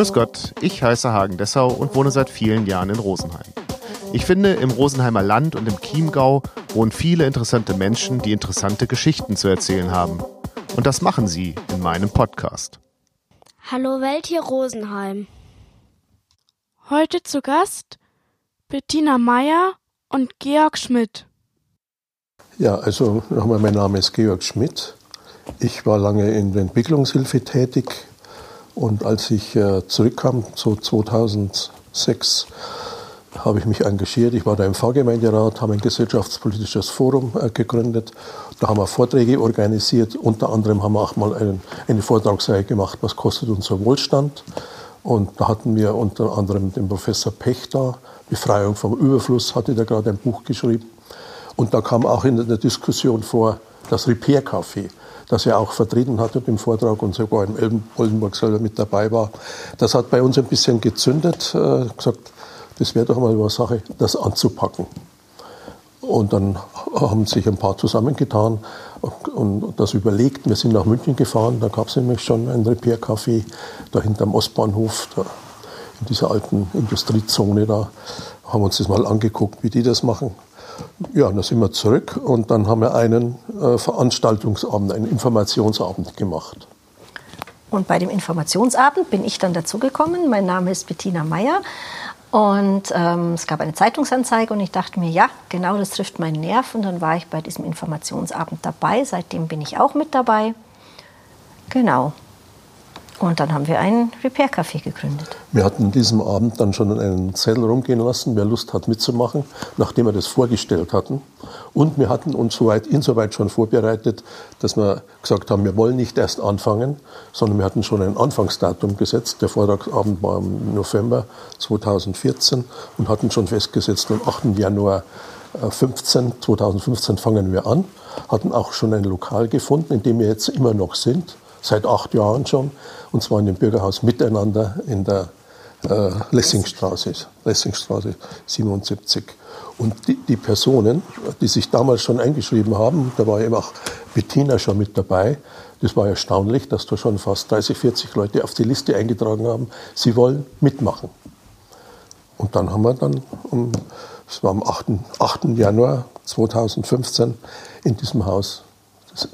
Grüß Gott, ich heiße Hagen Dessau und wohne seit vielen Jahren in Rosenheim. Ich finde, im Rosenheimer Land und im Chiemgau wohnen viele interessante Menschen, die interessante Geschichten zu erzählen haben. Und das machen sie in meinem Podcast. Hallo Welt hier Rosenheim. Heute zu Gast Bettina Meyer und Georg Schmidt. Ja, also nochmal, mein Name ist Georg Schmidt. Ich war lange in der Entwicklungshilfe tätig und als ich äh, zurückkam, so 2006, habe ich mich engagiert. Ich war da im Pfarrgemeinderat, habe ein gesellschaftspolitisches Forum äh, gegründet. Da haben wir Vorträge organisiert. Unter anderem haben wir auch mal einen, eine Vortragsreihe gemacht, was kostet unser Wohlstand. Und da hatten wir unter anderem den Professor Pech da, Befreiung vom Überfluss, hatte da gerade ein Buch geschrieben. Und da kam auch in der Diskussion vor das Repair-Café, das er auch vertreten hatte im Vortrag und sogar in Oldenburg selber mit dabei war. Das hat bei uns ein bisschen gezündet, äh, gesagt, das wäre doch mal eine Sache, das anzupacken. Und dann haben sich ein paar zusammengetan und das überlegt. Wir sind nach München gefahren, da gab es nämlich schon ein Repair-Café, da hinterm Ostbahnhof, da in dieser alten Industriezone da. Haben uns das mal angeguckt, wie die das machen. Ja, dann sind wir zurück und dann haben wir einen äh, Veranstaltungsabend, einen Informationsabend gemacht. Und bei dem Informationsabend bin ich dann dazugekommen. Mein Name ist Bettina Meyer und ähm, es gab eine Zeitungsanzeige und ich dachte mir, ja, genau das trifft meinen Nerv. Und dann war ich bei diesem Informationsabend dabei. Seitdem bin ich auch mit dabei. Genau. Und dann haben wir ein Repair-Café gegründet. Wir hatten an diesem Abend dann schon einen Zettel rumgehen lassen, wer Lust hat mitzumachen, nachdem wir das vorgestellt hatten. Und wir hatten uns soweit, insoweit schon vorbereitet, dass wir gesagt haben, wir wollen nicht erst anfangen, sondern wir hatten schon ein Anfangsdatum gesetzt. Der Vortragsabend war im November 2014 und hatten schon festgesetzt, am 8. Januar 15, 2015 fangen wir an, hatten auch schon ein Lokal gefunden, in dem wir jetzt immer noch sind seit acht Jahren schon, und zwar in dem Bürgerhaus Miteinander in der äh, Lessingstraße, Lessingstraße 77. Und die, die, Personen, die sich damals schon eingeschrieben haben, da war eben auch Bettina schon mit dabei, das war erstaunlich, dass da schon fast 30, 40 Leute auf die Liste eingetragen haben, sie wollen mitmachen. Und dann haben wir dann, das war am 8. 8. Januar 2015, in diesem Haus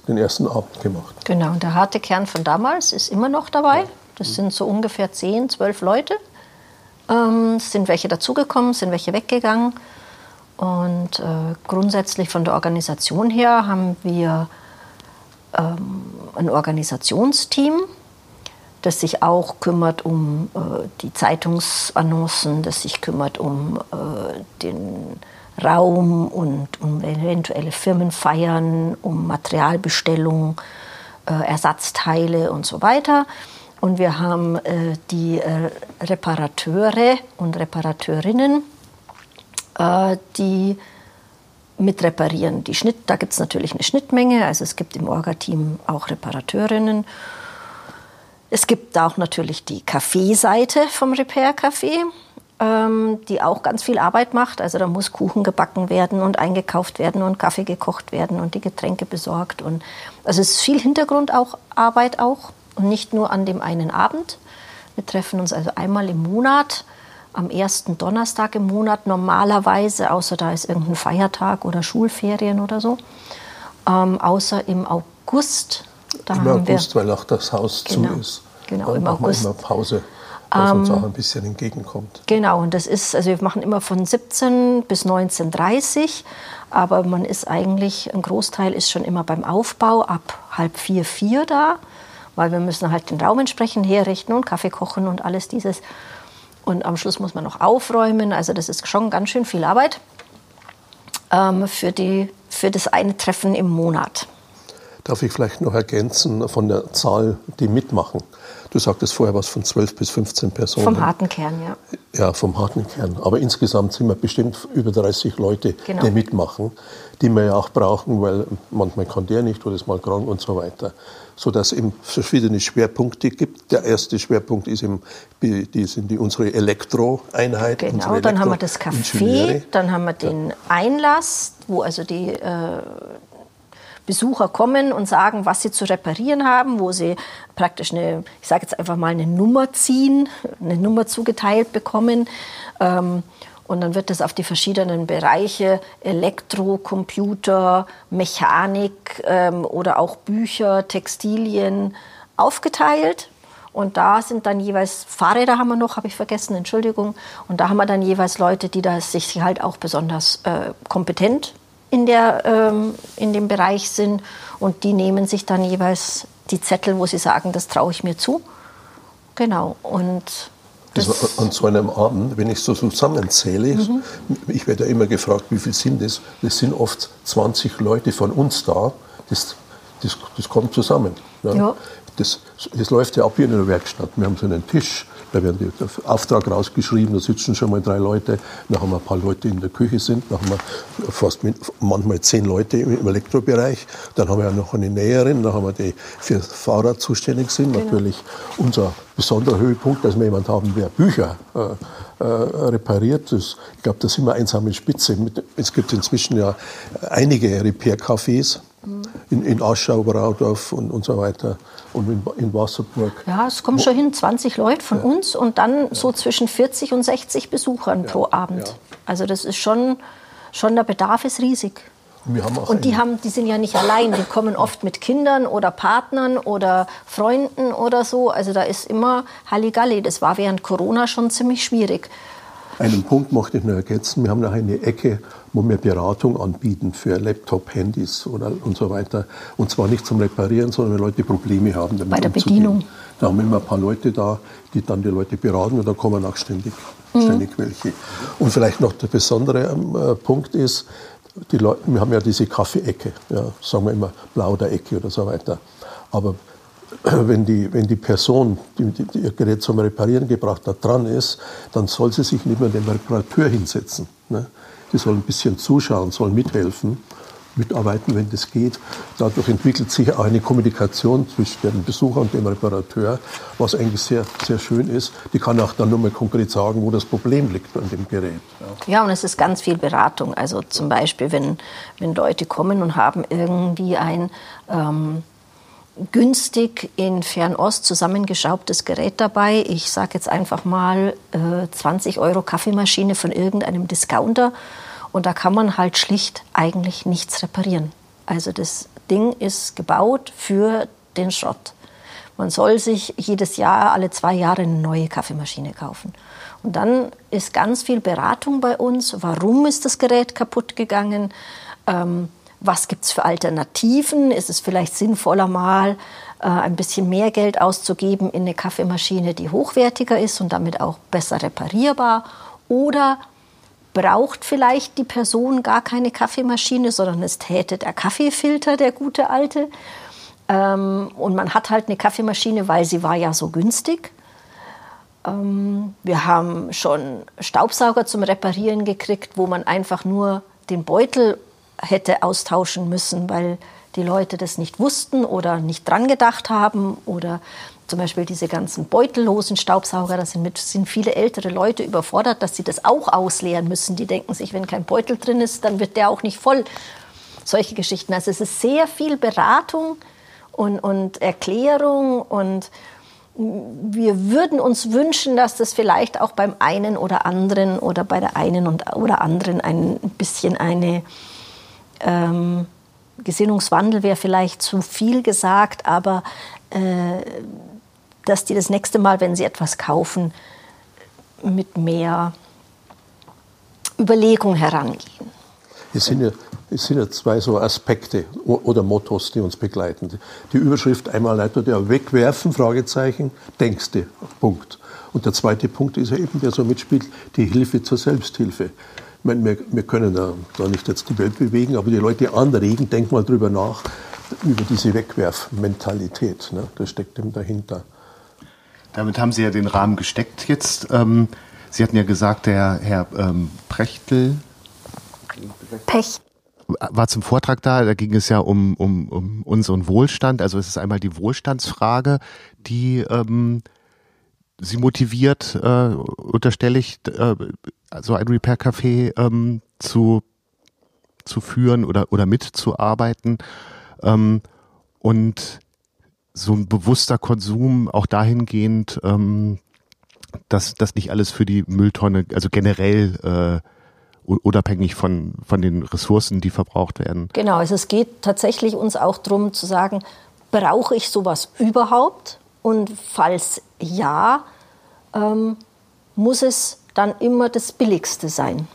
den ersten Abend gemacht. Genau, und der harte Kern von damals ist immer noch dabei. Das sind so ungefähr 10, 12 Leute. Ähm, sind welche dazugekommen, sind welche weggegangen. Und äh, grundsätzlich von der Organisation her haben wir ähm, ein Organisationsteam, das sich auch kümmert um äh, die Zeitungsannoncen, das sich kümmert um äh, den Raum und um eventuelle Firmenfeiern, um Materialbestellung, äh, Ersatzteile und so weiter. Und wir haben äh, die äh, Reparateure und Reparateurinnen, äh, die mit reparieren. Die Schnitt, da gibt es natürlich eine Schnittmenge, also es gibt im Orga-Team auch Reparateurinnen. Es gibt auch natürlich die Kaffeeseite vom Repair-Café ähm, die auch ganz viel Arbeit macht. Also da muss Kuchen gebacken werden und eingekauft werden und Kaffee gekocht werden und die Getränke besorgt. Und also es ist viel Hintergrundarbeit auch und nicht nur an dem einen Abend. Wir treffen uns also einmal im Monat, am ersten Donnerstag im Monat normalerweise, außer da ist irgendein Feiertag oder Schulferien oder so. Ähm, außer im August. Da Im August, weil auch das Haus genau, zu ist. Genau, im August. Immer Pause was uns auch ein bisschen entgegenkommt. Genau, und das ist, also wir machen immer von 17 bis 19.30 aber man ist eigentlich, ein Großteil ist schon immer beim Aufbau ab halb vier, vier da, weil wir müssen halt den Raum entsprechend herrichten und Kaffee kochen und alles dieses. Und am Schluss muss man noch aufräumen, also das ist schon ganz schön viel Arbeit ähm, für, die, für das eine Treffen im Monat. Darf ich vielleicht noch ergänzen von der Zahl, die mitmachen? Du sagtest vorher was von 12 bis 15 Personen. Vom harten Kern, ja. Ja, vom harten Kern. Aber insgesamt sind wir bestimmt über 30 Leute, genau. die mitmachen, die wir ja auch brauchen, weil manchmal kann der nicht oder ist mal krank und so weiter. Sodass es verschiedene Schwerpunkte gibt. Der erste Schwerpunkt ist im, die sind die, unsere Elektroeinheit. Genau, unsere dann haben wir das Café, dann haben wir den Einlass, wo also die äh, Besucher kommen und sagen, was sie zu reparieren haben, wo sie praktisch eine, ich sage jetzt einfach mal eine Nummer ziehen, eine Nummer zugeteilt bekommen. Ähm, und dann wird das auf die verschiedenen Bereiche Elektro, Computer, Mechanik ähm, oder auch Bücher, Textilien aufgeteilt. Und da sind dann jeweils Fahrräder haben wir noch, habe ich vergessen, Entschuldigung. Und da haben wir dann jeweils Leute, die da sich halt auch besonders äh, kompetent in, der, ähm, in dem Bereich sind. Und die nehmen sich dann jeweils die Zettel, wo sie sagen, das traue ich mir zu. Genau. Und an so einem Abend, wenn ich so zusammenzähle, mhm. ich werde ja immer gefragt, wie viel sind das? Das sind oft 20 Leute von uns da. Das, das, das kommt zusammen. Ja. ja. Das, das läuft ja ab wie in einer Werkstatt. Wir haben so einen Tisch, da werden die Auftrag rausgeschrieben, da sitzen schon mal drei Leute, dann haben wir ein paar Leute in der Küche sind, dann haben wir fast mit, manchmal zehn Leute im Elektrobereich, dann haben wir ja noch eine Näherin, dann haben wir die für Fahrrad zuständig sind, genau. natürlich unser besonderer Höhepunkt, dass wir jemand haben, der Bücher äh, äh, repariert. Das, ich glaube, da sind wir einsame Spitze. Es gibt inzwischen ja einige Repair-Cafés mhm. in, in Aschau, Braudorf und, und so weiter und in, in Wasserburg. Ja, es kommen schon hin 20 Leute von ja. uns und dann ja. so zwischen 40 und 60 Besuchern ja. pro Abend. Also das ist schon, schon der Bedarf ist riesig und die, haben, die sind ja nicht allein, die kommen oft mit Kindern oder Partnern oder Freunden oder so. Also da ist immer Halligalli. Das war während Corona schon ziemlich schwierig. Einen Punkt möchte ich noch ergänzen. Wir haben noch eine Ecke, wo wir Beratung anbieten für Laptop, Handys oder, und so weiter. Und zwar nicht zum Reparieren, sondern wenn Leute Probleme haben. Damit Bei der umzugehen. Bedienung. Da haben wir immer ein paar Leute da, die dann die Leute beraten und da kommen auch ständig, mhm. ständig welche. Und vielleicht noch der besondere äh, Punkt ist, die Leute, wir haben ja diese Kaffee-Ecke, ja, sagen wir immer Plauderecke oder so weiter. Aber wenn die, wenn die Person, die, die ihr Gerät zum Reparieren gebracht hat, dran ist, dann soll sie sich neben dem Reparateur hinsetzen. Ne? Die soll ein bisschen zuschauen, soll mithelfen mitarbeiten, wenn das geht. Dadurch entwickelt sich auch eine Kommunikation zwischen dem Besucher und dem Reparateur, was eigentlich sehr, sehr schön ist. Die kann auch dann nochmal konkret sagen, wo das Problem liegt an dem Gerät. Ja. ja, und es ist ganz viel Beratung. Also zum Beispiel, wenn, wenn Leute kommen und haben irgendwie ein ähm, günstig in Fernost zusammengeschraubtes Gerät dabei. Ich sage jetzt einfach mal äh, 20 Euro Kaffeemaschine von irgendeinem Discounter und da kann man halt schlicht eigentlich nichts reparieren. Also das Ding ist gebaut für den Schrott. Man soll sich jedes Jahr, alle zwei Jahre eine neue Kaffeemaschine kaufen. Und dann ist ganz viel Beratung bei uns. Warum ist das Gerät kaputt gegangen? Ähm, was gibt es für Alternativen? Ist es vielleicht sinnvoller, mal äh, ein bisschen mehr Geld auszugeben in eine Kaffeemaschine, die hochwertiger ist und damit auch besser reparierbar? Oder braucht vielleicht die Person gar keine Kaffeemaschine, sondern es täte der Kaffeefilter, der gute alte. Ähm, und man hat halt eine Kaffeemaschine, weil sie war ja so günstig. Ähm, wir haben schon Staubsauger zum Reparieren gekriegt, wo man einfach nur den Beutel hätte austauschen müssen, weil die Leute das nicht wussten oder nicht dran gedacht haben oder zum Beispiel diese ganzen beutellosen Staubsauger, da sind, mit, sind viele ältere Leute überfordert, dass sie das auch ausleeren müssen. Die denken sich, wenn kein Beutel drin ist, dann wird der auch nicht voll. Solche Geschichten. Also es ist sehr viel Beratung und, und Erklärung und wir würden uns wünschen, dass das vielleicht auch beim einen oder anderen oder bei der einen und, oder anderen ein bisschen eine ähm, Gesinnungswandel wäre vielleicht zu viel gesagt, aber äh, dass die das nächste Mal, wenn sie etwas kaufen, mit mehr Überlegung herangehen. Es sind, ja, es sind ja zwei so Aspekte oder Mottos, die uns begleiten. Die Überschrift einmal leitet ja wegwerfen, Fragezeichen, denkste, Punkt. Und der zweite Punkt ist ja eben, der so mitspielt, die Hilfe zur Selbsthilfe. Ich meine, wir, wir können da, da nicht jetzt die Welt bewegen, aber die Leute anregen, denk mal drüber nach, über diese Wegwerfmentalität. Ne? Das steckt eben dahinter. Damit haben Sie ja den Rahmen gesteckt jetzt. Ähm, Sie hatten ja gesagt, der Herr ähm, Prechtel. Pech. War zum Vortrag da, da ging es ja um, um, um unseren Wohlstand. Also es ist einmal die Wohlstandsfrage, die ähm, Sie motiviert, äh, unterstelle ich, äh, so ein Repair-Café ähm, zu, zu führen oder, oder mitzuarbeiten. Ähm, und so ein bewusster Konsum auch dahingehend, ähm, dass das nicht alles für die Mülltonne, also generell äh, unabhängig von, von den Ressourcen, die verbraucht werden. Genau, also es geht tatsächlich uns auch darum zu sagen, brauche ich sowas überhaupt? Und falls ja, ähm, muss es dann immer das Billigste sein.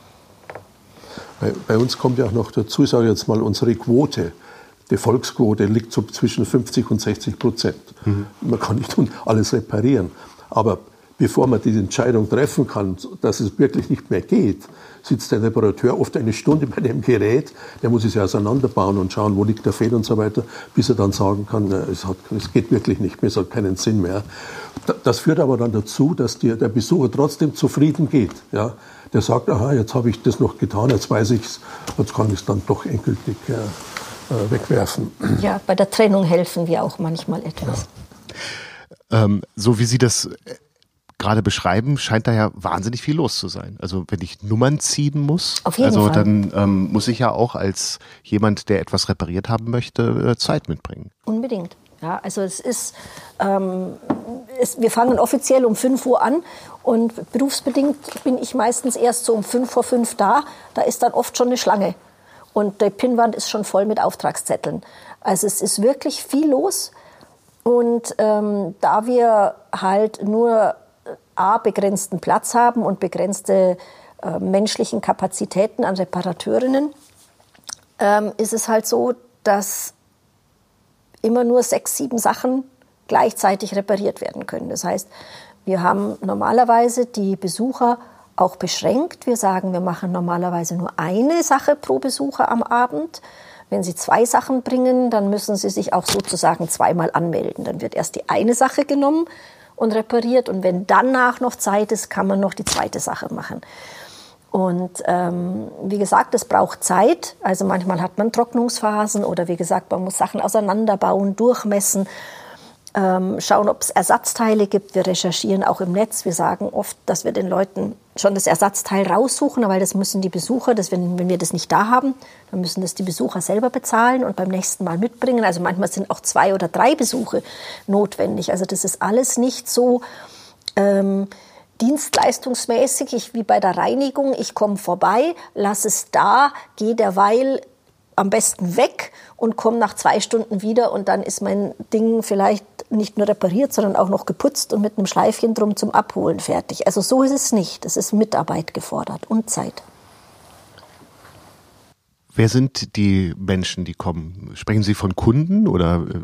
Bei, bei, uns kommt ja auch noch dazu, ich sage jetzt mal, unsere Quote, die Volksquote liegt so zwischen 50 und 60 Prozent. Mhm. Man kann nicht alles reparieren. Aber bevor man die Entscheidung treffen kann, dass es wirklich nicht mehr geht, sitzt der Reparateur oft eine Stunde bei dem Gerät, der muss es ja auseinanderbauen und schauen, wo liegt der Fehler und so weiter, bis er dann sagen kann, es, hat, es geht wirklich nicht mehr, es hat keinen Sinn mehr. Das führt aber dann dazu, dass die, der Besucher trotzdem zufrieden geht. Ja? Der sagt, aha, jetzt habe ich das noch getan, jetzt weiß ich es, jetzt kann ich es dann doch endgültig äh, wegwerfen. Ja, bei der Trennung helfen wir auch manchmal etwas. Ja. Ähm, so wie Sie das gerade beschreiben, scheint da ja wahnsinnig viel los zu sein. Also wenn ich Nummern ziehen muss, also Fall. dann ähm, muss ich ja auch als jemand, der etwas repariert haben möchte, äh, Zeit mitbringen. Unbedingt. Ja, also es ist, ähm, es, wir fangen offiziell um 5 Uhr an und berufsbedingt bin ich meistens erst so um 5 vor 5 da. Da ist dann oft schon eine Schlange und die Pinnwand ist schon voll mit Auftragszetteln. Also es ist wirklich viel los und ähm, da wir halt nur A, begrenzten Platz haben und begrenzte äh, menschlichen Kapazitäten an Reparateurinnen, ähm, ist es halt so, dass immer nur sechs, sieben Sachen gleichzeitig repariert werden können. Das heißt, wir haben normalerweise die Besucher auch beschränkt. Wir sagen, wir machen normalerweise nur eine Sache pro Besucher am Abend. Wenn Sie zwei Sachen bringen, dann müssen Sie sich auch sozusagen zweimal anmelden. Dann wird erst die eine Sache genommen, und repariert. Und wenn danach noch Zeit ist, kann man noch die zweite Sache machen. Und ähm, wie gesagt, es braucht Zeit. Also manchmal hat man Trocknungsphasen oder wie gesagt, man muss Sachen auseinanderbauen, durchmessen ähm, schauen, ob es Ersatzteile gibt. Wir recherchieren auch im Netz. Wir sagen oft, dass wir den Leuten schon das Ersatzteil raussuchen, weil das müssen die Besucher, das, wenn, wenn wir das nicht da haben, dann müssen das die Besucher selber bezahlen und beim nächsten Mal mitbringen. Also manchmal sind auch zwei oder drei Besuche notwendig. Also das ist alles nicht so ähm, dienstleistungsmäßig ich, wie bei der Reinigung. Ich komme vorbei, lasse es da, gehe derweil am besten weg und komme nach zwei Stunden wieder und dann ist mein Ding vielleicht nicht nur repariert, sondern auch noch geputzt und mit einem Schleifchen drum zum Abholen fertig. Also so ist es nicht. Es ist Mitarbeit gefordert und Zeit. Wer sind die Menschen, die kommen? Sprechen Sie von Kunden oder äh,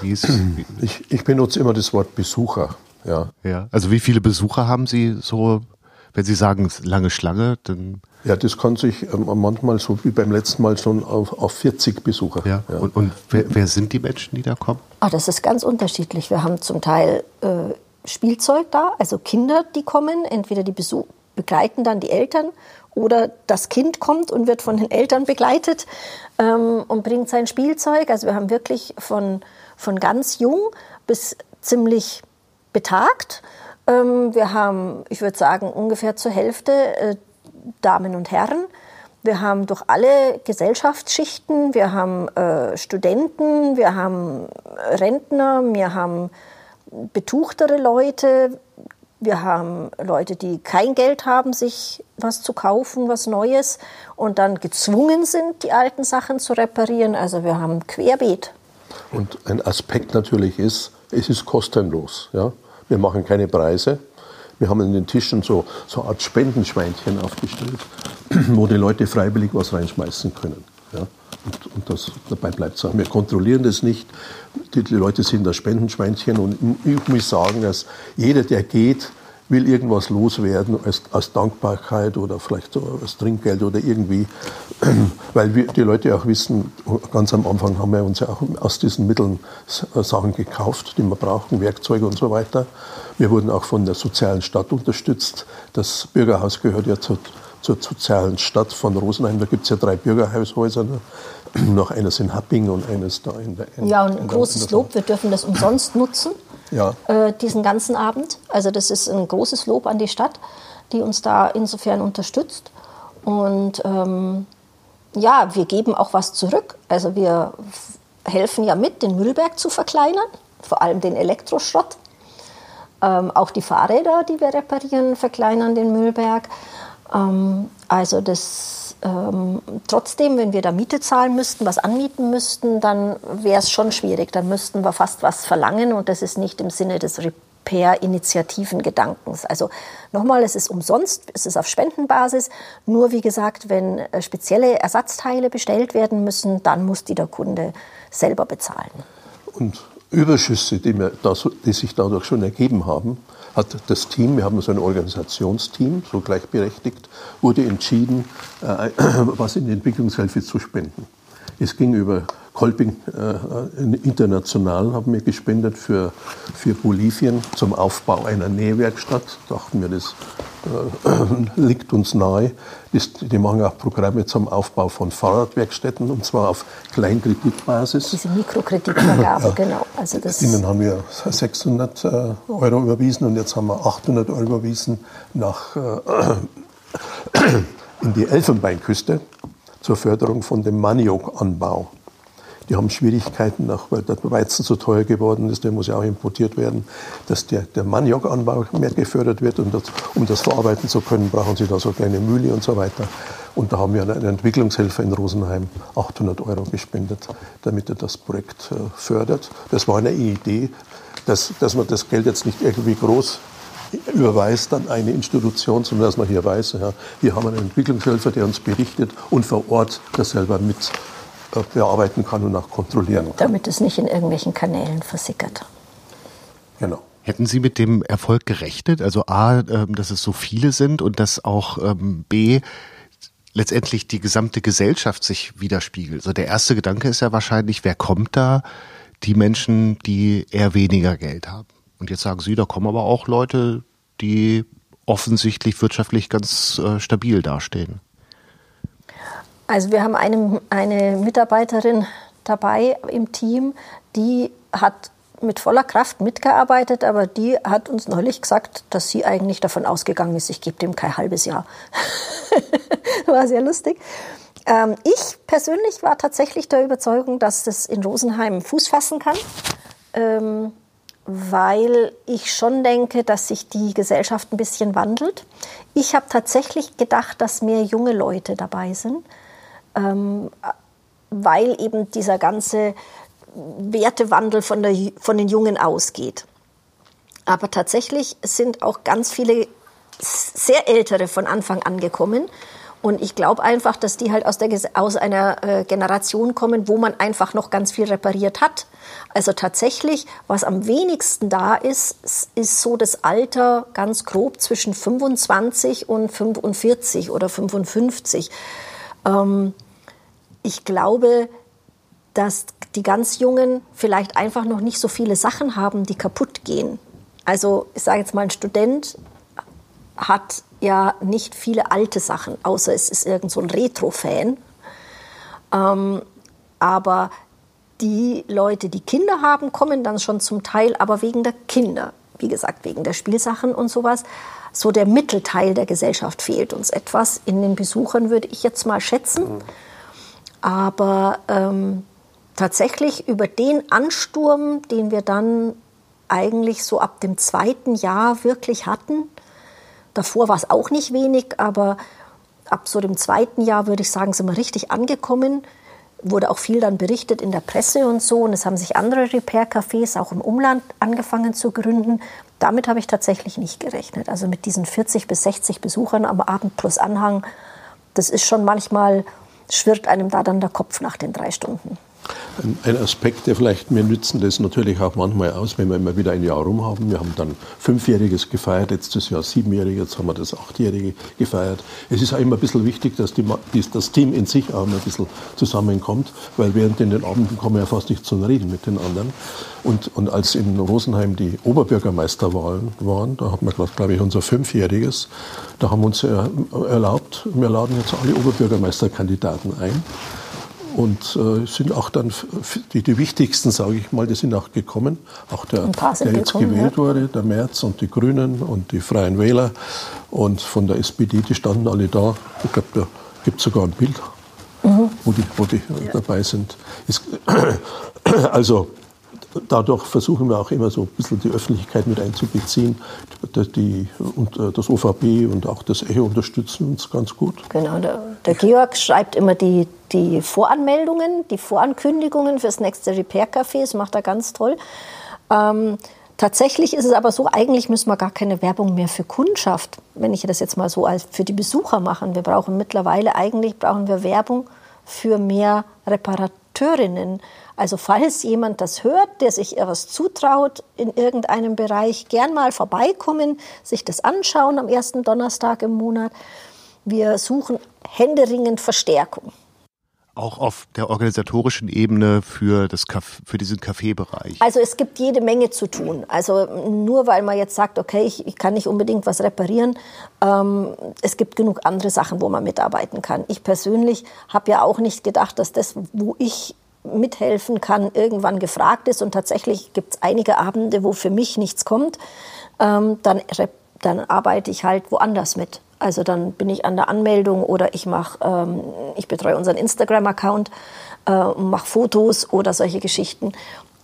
wie ist? Ich, ich benutze immer das Wort Besucher. Ja. ja. Also wie viele Besucher haben Sie so, wenn Sie sagen lange Schlange, dann ja, das kann sich ähm, manchmal so wie beim letzten Mal schon auf, auf 40 Besucher. Ja. ja. Und, und wer, wer, sind die Menschen, die da kommen? Ah, das ist ganz unterschiedlich. Wir haben zum Teil äh, Spielzeug da, also Kinder, die kommen. Entweder die Besuch begleiten dann die Eltern oder das Kind kommt und wird von den Eltern begleitet ähm, und bringt sein Spielzeug. Also wir haben wirklich von, von ganz jung bis ziemlich betagt. Ähm, wir haben, ich würde sagen, ungefähr zur Hälfte äh, Damen und Herren. Wir haben durch alle Gesellschaftsschichten, wir haben äh, Studenten, wir haben Rentner, wir haben betuchtere Leute, wir haben Leute, die kein Geld haben, sich was zu kaufen, was Neues und dann gezwungen sind, die alten Sachen zu reparieren. Also wir haben querbeet. Und ein Aspekt natürlich ist, es ist kostenlos. Ja? Wir machen keine Preise. Wir haben in den Tischen so, so eine Art Spendenschweinchen aufgestellt, wo die Leute freiwillig was reinschmeißen können. Ja? Und, und das, dabei bleibt es auch. Wir kontrollieren das nicht. Die, die Leute sind das Spendenschweinchen und ich muss sagen, dass jeder, der geht, will irgendwas loswerden als, als Dankbarkeit oder vielleicht so als Trinkgeld oder irgendwie, weil wir, die Leute auch wissen, ganz am Anfang haben wir uns ja auch aus diesen Mitteln Sachen gekauft, die wir brauchen, Werkzeuge und so weiter. Wir wurden auch von der sozialen Stadt unterstützt. Das Bürgerhaus gehört ja zur, zur sozialen Stadt von Rosenheim. Da gibt es ja drei Bürgerhaushäuser. Ne? Noch eines in Happing und eines da in der. In, ja, und ein großes Lob. Wir dürfen das umsonst nutzen ja. äh, diesen ganzen Abend. Also das ist ein großes Lob an die Stadt, die uns da insofern unterstützt. Und ähm, ja, wir geben auch was zurück. Also wir helfen ja mit, den Müllberg zu verkleinern, vor allem den Elektroschrott. Ähm, auch die Fahrräder, die wir reparieren, verkleinern den Müllberg. Ähm, also das, ähm, trotzdem, wenn wir da Miete zahlen müssten, was anmieten müssten, dann wäre es schon schwierig. Dann müssten wir fast was verlangen und das ist nicht im Sinne des Repair-Initiativen-Gedankens. Also nochmal, es ist umsonst, es ist auf Spendenbasis. Nur wie gesagt, wenn äh, spezielle Ersatzteile bestellt werden müssen, dann muss die der Kunde selber bezahlen. Und Überschüsse, die, da, die sich dadurch schon ergeben haben, hat das Team, wir haben so ein Organisationsteam, so gleichberechtigt, wurde entschieden, äh, was in die Entwicklungshilfe zu spenden. Es ging über Kolping äh, international, haben wir gespendet für, für Bolivien zum Aufbau einer Nähwerkstatt. Dachten wir, das äh, liegt uns nahe. Das, die machen auch Programme zum Aufbau von Fahrradwerkstätten und zwar auf Kleinkreditbasis. Diese Mikrokreditvergabe, ja. genau. Also das Ihnen haben wir 600 äh, Euro überwiesen und jetzt haben wir 800 Euro überwiesen nach, äh, in die Elfenbeinküste zur Förderung von dem Maniokanbau. Die haben Schwierigkeiten, auch weil der Weizen zu teuer geworden ist, der muss ja auch importiert werden, dass der, der Maniokanbau mehr gefördert wird. Und das, um das verarbeiten zu können, brauchen sie da so kleine Mühle und so weiter. Und da haben wir einen Entwicklungshelfer in Rosenheim 800 Euro gespendet, damit er das Projekt äh, fördert. Das war eine Idee, dass, dass man das Geld jetzt nicht irgendwie groß überweist an eine Institution, sondern dass man hier weiß, ja, wir haben einen Entwicklungshelfer, der uns berichtet und vor Ort das selber mit bearbeiten kann und auch kontrollieren kann. Damit es nicht in irgendwelchen Kanälen versickert. Genau. Hätten Sie mit dem Erfolg gerechnet? Also A, ähm, dass es so viele sind und dass auch ähm, B, letztendlich die gesamte Gesellschaft sich widerspiegelt. Also der erste Gedanke ist ja wahrscheinlich, wer kommt da? Die Menschen, die eher weniger Geld haben. Und jetzt sagen Sie, da kommen aber auch Leute, die offensichtlich wirtschaftlich ganz äh, stabil dastehen. Also wir haben eine, eine Mitarbeiterin dabei im Team, die hat mit voller Kraft mitgearbeitet, aber die hat uns neulich gesagt, dass sie eigentlich davon ausgegangen ist, ich gebe dem kein halbes Jahr. war sehr lustig. Ähm, ich persönlich war tatsächlich der Überzeugung, dass das in Rosenheim Fuß fassen kann. Ähm, weil ich schon denke, dass sich die Gesellschaft ein bisschen wandelt. Ich habe tatsächlich gedacht, dass mehr junge Leute dabei sind, ähm, weil eben dieser ganze Wertewandel von, der, von den Jungen ausgeht. Aber tatsächlich sind auch ganz viele sehr ältere von Anfang an gekommen und ich glaube einfach, dass die halt aus, der, aus einer äh, Generation kommen, wo man einfach noch ganz viel repariert hat. Also tatsächlich, was am wenigsten da ist, ist so das Alter ganz grob zwischen 25 und 45 oder 55. Ähm, ich glaube, dass die ganz Jungen vielleicht einfach noch nicht so viele Sachen haben, die kaputt gehen. Also ich sage jetzt mal, ein Student hat ja nicht viele alte Sachen, außer es ist irgend so ein Retro-Fan. Ähm, aber die Leute, die Kinder haben, kommen dann schon zum Teil aber wegen der Kinder. Wie gesagt, wegen der Spielsachen und sowas. So der Mittelteil der Gesellschaft fehlt uns etwas. In den Besuchern würde ich jetzt mal schätzen. Aber ähm, tatsächlich über den Ansturm, den wir dann eigentlich so ab dem zweiten Jahr wirklich hatten, Davor war es auch nicht wenig, aber ab so dem zweiten Jahr würde ich sagen, sind wir richtig angekommen. Wurde auch viel dann berichtet in der Presse und so. Und es haben sich andere Repair-Cafés auch im Umland angefangen zu gründen. Damit habe ich tatsächlich nicht gerechnet. Also mit diesen 40 bis 60 Besuchern am Abend plus Anhang, das ist schon manchmal, schwirrt einem da dann der Kopf nach den drei Stunden. Ein Aspekt, der vielleicht, wir nützen das natürlich auch manchmal aus, wenn wir immer wieder ein Jahr rum haben. Wir haben dann Fünfjähriges gefeiert, letztes Jahr Siebenjährige, jetzt haben wir das Achtjährige gefeiert. Es ist auch immer ein bisschen wichtig, dass die, das Team in sich auch ein bisschen zusammenkommt, weil während in den Abenden kommen wir ja fast nicht zum Reden mit den anderen. Und, und als in Rosenheim die Oberbürgermeisterwahlen waren, da hatten wir glaube ich, unser Fünfjähriges, da haben wir uns erlaubt, wir laden jetzt alle Oberbürgermeisterkandidaten ein. Und äh, sind auch dann die, die wichtigsten, sage ich mal, die sind auch gekommen. Auch der, der jetzt gekommen, gewählt ja. wurde, der Merz und die Grünen und die Freien Wähler. Und von der SPD, die standen alle da. Ich glaube, da gibt es sogar ein Bild, mhm. wo die, wo die ja. dabei sind. Es, Also dadurch versuchen wir auch immer so ein bisschen die Öffentlichkeit mit einzubeziehen. Die, und äh, das OVB und auch das Echo unterstützen uns ganz gut. Genau, der, der Georg schreibt immer die, die Voranmeldungen, die Vorankündigungen fürs nächste Repair Café. Das macht er ganz toll. Ähm, tatsächlich ist es aber so, eigentlich müssen wir gar keine Werbung mehr für Kundschaft, wenn ich das jetzt mal so als für die Besucher machen. Wir brauchen mittlerweile, eigentlich brauchen wir Werbung für mehr Reparateurinnen. Also falls jemand das hört, der sich etwas zutraut in irgendeinem Bereich, gern mal vorbeikommen, sich das anschauen am ersten Donnerstag im Monat. Wir suchen händeringend Verstärkung. Auch auf der organisatorischen Ebene für, das für diesen Kaffeebereich. Also es gibt jede Menge zu tun. Also nur weil man jetzt sagt, okay, ich, ich kann nicht unbedingt was reparieren, ähm, es gibt genug andere Sachen, wo man mitarbeiten kann. Ich persönlich habe ja auch nicht gedacht, dass das, wo ich mithelfen kann, irgendwann gefragt ist. Und tatsächlich gibt es einige Abende, wo für mich nichts kommt. Ähm, dann, dann arbeite ich halt woanders mit. Also dann bin ich an der Anmeldung oder ich mache, ähm, ich betreue unseren Instagram-Account äh, mache Fotos oder solche Geschichten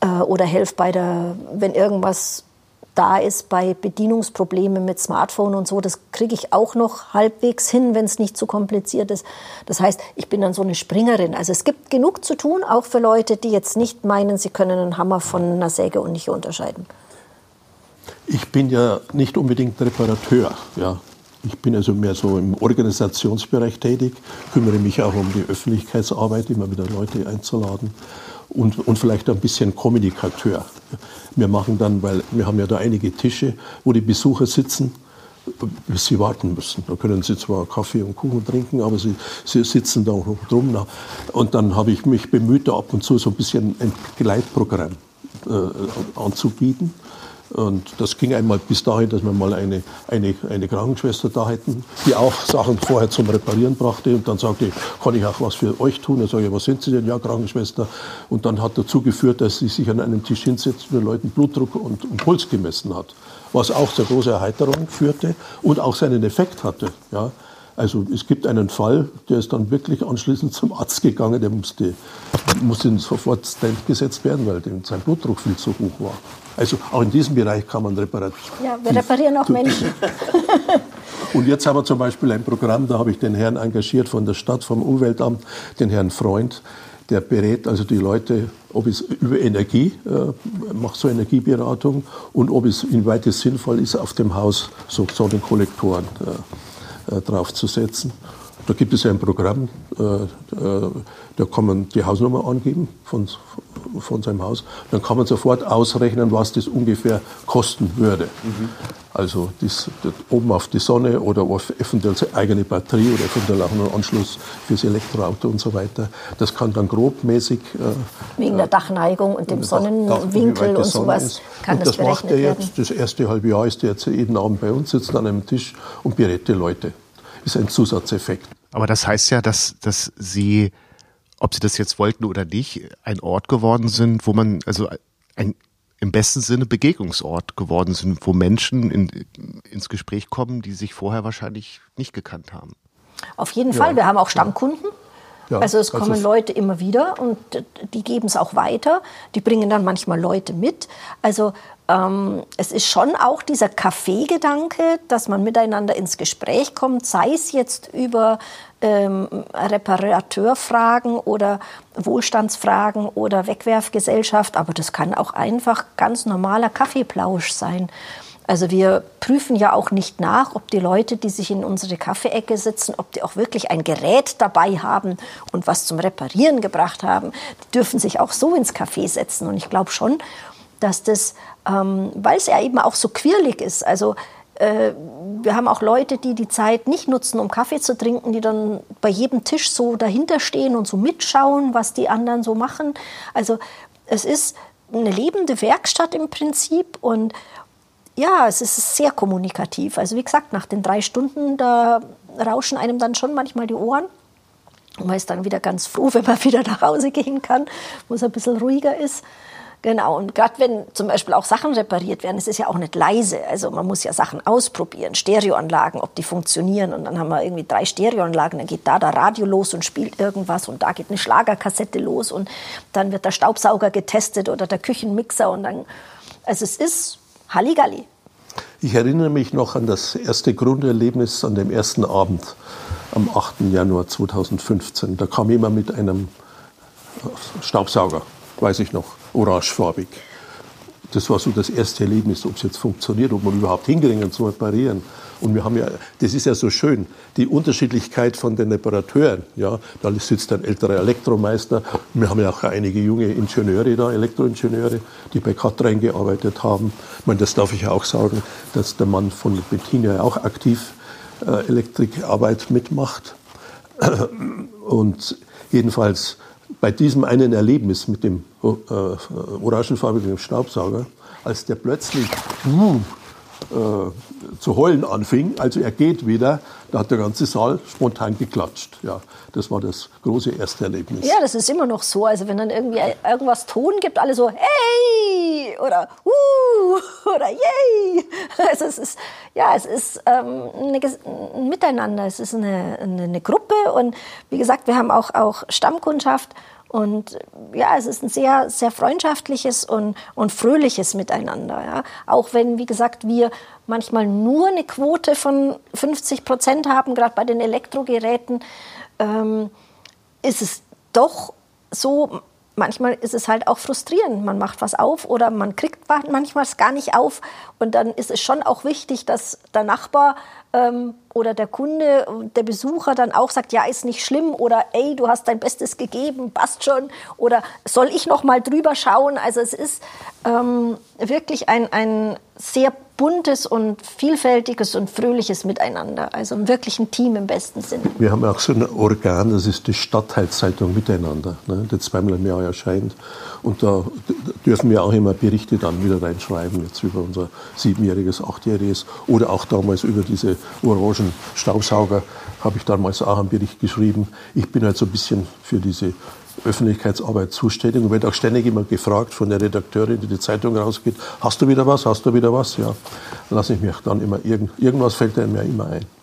äh, oder helfe bei der, wenn irgendwas da ist bei Bedienungsproblemen mit Smartphone und so, das kriege ich auch noch halbwegs hin, wenn es nicht zu kompliziert ist. Das heißt, ich bin dann so eine Springerin. Also es gibt genug zu tun, auch für Leute, die jetzt nicht meinen, sie können einen Hammer von einer Säge und nicht unterscheiden. Ich bin ja nicht unbedingt Reparateur. Ja. Ich bin also mehr so im Organisationsbereich tätig, kümmere mich auch um die Öffentlichkeitsarbeit, immer wieder Leute einzuladen und, und vielleicht ein bisschen Kommunikateur. Wir machen dann, weil wir haben ja da einige Tische, wo die Besucher sitzen, bis sie warten müssen. Da können sie zwar Kaffee und Kuchen trinken, aber sie, sie sitzen da drum. Und dann habe ich mich bemüht, da ab und zu so ein bisschen ein Gleitprogramm äh, anzubieten. Und das ging einmal bis dahin, dass wir mal eine, eine, eine Krankenschwester da hätten, die auch Sachen vorher zum Reparieren brachte und dann sagte, kann ich auch was für euch tun? Dann sage ich, was sind Sie denn? Ja, Krankenschwester. Und dann hat dazu geführt, dass sie sich an einem Tisch hinsetzt und den Leuten Blutdruck und, und Puls gemessen hat. Was auch zur großen Erheiterung führte und auch seinen Effekt hatte. Ja. Also es gibt einen Fall, der ist dann wirklich anschließend zum Arzt gegangen, der musste, musste sofort Stand gesetzt werden, weil sein Blutdruck viel zu hoch war. Also auch in diesem Bereich kann man reparieren. Ja, wir reparieren auch Menschen. Und jetzt haben wir zum Beispiel ein Programm, da habe ich den Herrn engagiert von der Stadt, vom Umweltamt, den Herrn Freund, der berät also die Leute, ob es über Energie, äh, macht so Energieberatung und ob es inwieweit es sinnvoll ist, auf dem Haus so Sonnenkollektoren äh, äh, draufzusetzen. Da gibt es ein Programm, äh, äh, da kann man die Hausnummer angeben von, von seinem Haus. Dann kann man sofort ausrechnen, was das ungefähr kosten würde. Mhm. Also das, das, oben auf die Sonne oder auf eventuell eigene Batterie oder eventuell auch einen Anschluss fürs Elektroauto und so weiter. Das kann dann grobmäßig. Äh, Wegen der Dachneigung und dem Sonnenwinkel und sowas kann und das, das macht er jetzt, das erste halbe Jahr ist er jetzt jeden Abend bei uns, sitzt an einem Tisch und berät die Leute. Ist ein Zusatzeffekt. Aber das heißt ja, dass, dass Sie, ob Sie das jetzt wollten oder nicht, ein Ort geworden sind, wo man, also ein im besten Sinne Begegnungsort geworden sind, wo Menschen in, ins Gespräch kommen, die sich vorher wahrscheinlich nicht gekannt haben. Auf jeden Fall. Wir haben auch Stammkunden. Ja, also es kommen also Leute immer wieder und die geben es auch weiter. Die bringen dann manchmal Leute mit. Also ähm, es ist schon auch dieser Kaffeegedanke, dass man miteinander ins Gespräch kommt, sei es jetzt über ähm, Reparateurfragen oder Wohlstandsfragen oder Wegwerfgesellschaft, aber das kann auch einfach ganz normaler Kaffeeplausch sein. Also wir prüfen ja auch nicht nach, ob die Leute, die sich in unsere Kaffeeecke sitzen, ob die auch wirklich ein Gerät dabei haben und was zum Reparieren gebracht haben. Die dürfen sich auch so ins Café setzen. Und ich glaube schon, dass das, ähm, weil es ja eben auch so quirlig ist, also äh, wir haben auch Leute, die die Zeit nicht nutzen, um Kaffee zu trinken, die dann bei jedem Tisch so dahinter stehen und so mitschauen, was die anderen so machen. Also es ist eine lebende Werkstatt im Prinzip und ja, es ist sehr kommunikativ. Also wie gesagt, nach den drei Stunden, da rauschen einem dann schon manchmal die Ohren. Und man ist dann wieder ganz froh, wenn man wieder nach Hause gehen kann, wo es ein bisschen ruhiger ist. Genau, und gerade wenn zum Beispiel auch Sachen repariert werden, es ist ja auch nicht leise. Also man muss ja Sachen ausprobieren, Stereoanlagen, ob die funktionieren. Und dann haben wir irgendwie drei Stereoanlagen, dann geht da der Radio los und spielt irgendwas und da geht eine Schlagerkassette los und dann wird der Staubsauger getestet oder der Küchenmixer und dann, also es ist Halligalli. Ich erinnere mich noch an das erste Grunderlebnis an dem ersten Abend am 8. Januar 2015. Da kam jemand mit einem Staubsauger, weiß ich noch, orangefarbig. Das war so das erste Erlebnis, ob es jetzt funktioniert, ob man überhaupt hinkriegen zu reparieren. Und wir haben ja, das ist ja so schön, die Unterschiedlichkeit von den Reparateuren. Ja, da sitzt ein älterer Elektromeister. Wir haben ja auch einige junge Ingenieure da, Elektroingenieure, die bei Katrein gearbeitet haben. Ich meine, das darf ich ja auch sagen, dass der Mann von Bettina ja auch aktiv äh, Elektrikarbeit mitmacht. Und jedenfalls bei diesem einen Erlebnis mit dem äh, orangenfarbigen Staubsauger, als der plötzlich uh, äh, zu heulen anfing, also er geht wieder, da hat der ganze Saal spontan geklatscht. Ja, das war das große erste Erlebnis. Ja, das ist immer noch so. Also wenn dann irgendwie irgendwas Ton gibt, alle so hey oder uh oder yay. Also es ist ja, es ist ähm, ein Miteinander. Es ist eine, eine, eine Gruppe und wie gesagt, wir haben auch auch Stammkundschaft und ja, es ist ein sehr, sehr freundschaftliches und, und fröhliches Miteinander. Ja. Auch wenn, wie gesagt, wir manchmal nur eine Quote von 50 Prozent haben, gerade bei den Elektrogeräten, ähm, ist es doch so, manchmal ist es halt auch frustrierend. Man macht was auf oder man kriegt manchmal es gar nicht auf. Und dann ist es schon auch wichtig, dass der Nachbar ähm, oder der Kunde, der Besucher dann auch sagt, ja, ist nicht schlimm oder ey, du hast dein Bestes gegeben, passt schon oder soll ich noch mal drüber schauen? Also es ist ähm, wirklich ein, ein sehr buntes und vielfältiges und fröhliches Miteinander. Also wirklich ein Team im besten Sinne. Wir haben auch so ein Organ, das ist die Stadtteilzeitung Miteinander, ne, die zweimal im Jahr erscheint. Und da dürfen wir auch immer Berichte dann wieder reinschreiben, jetzt über unser siebenjähriges, achtjähriges oder auch damals über diese orangen Staubsauger habe ich damals auch einen Bericht geschrieben. Ich bin halt so ein bisschen für diese Öffentlichkeitsarbeit zuständig und wird auch ständig immer gefragt von der Redakteurin, die die Zeitung rausgeht, hast du wieder was, hast du wieder was? Ja, dann lasse ich mich dann immer, irgend, irgendwas fällt mir immer ein.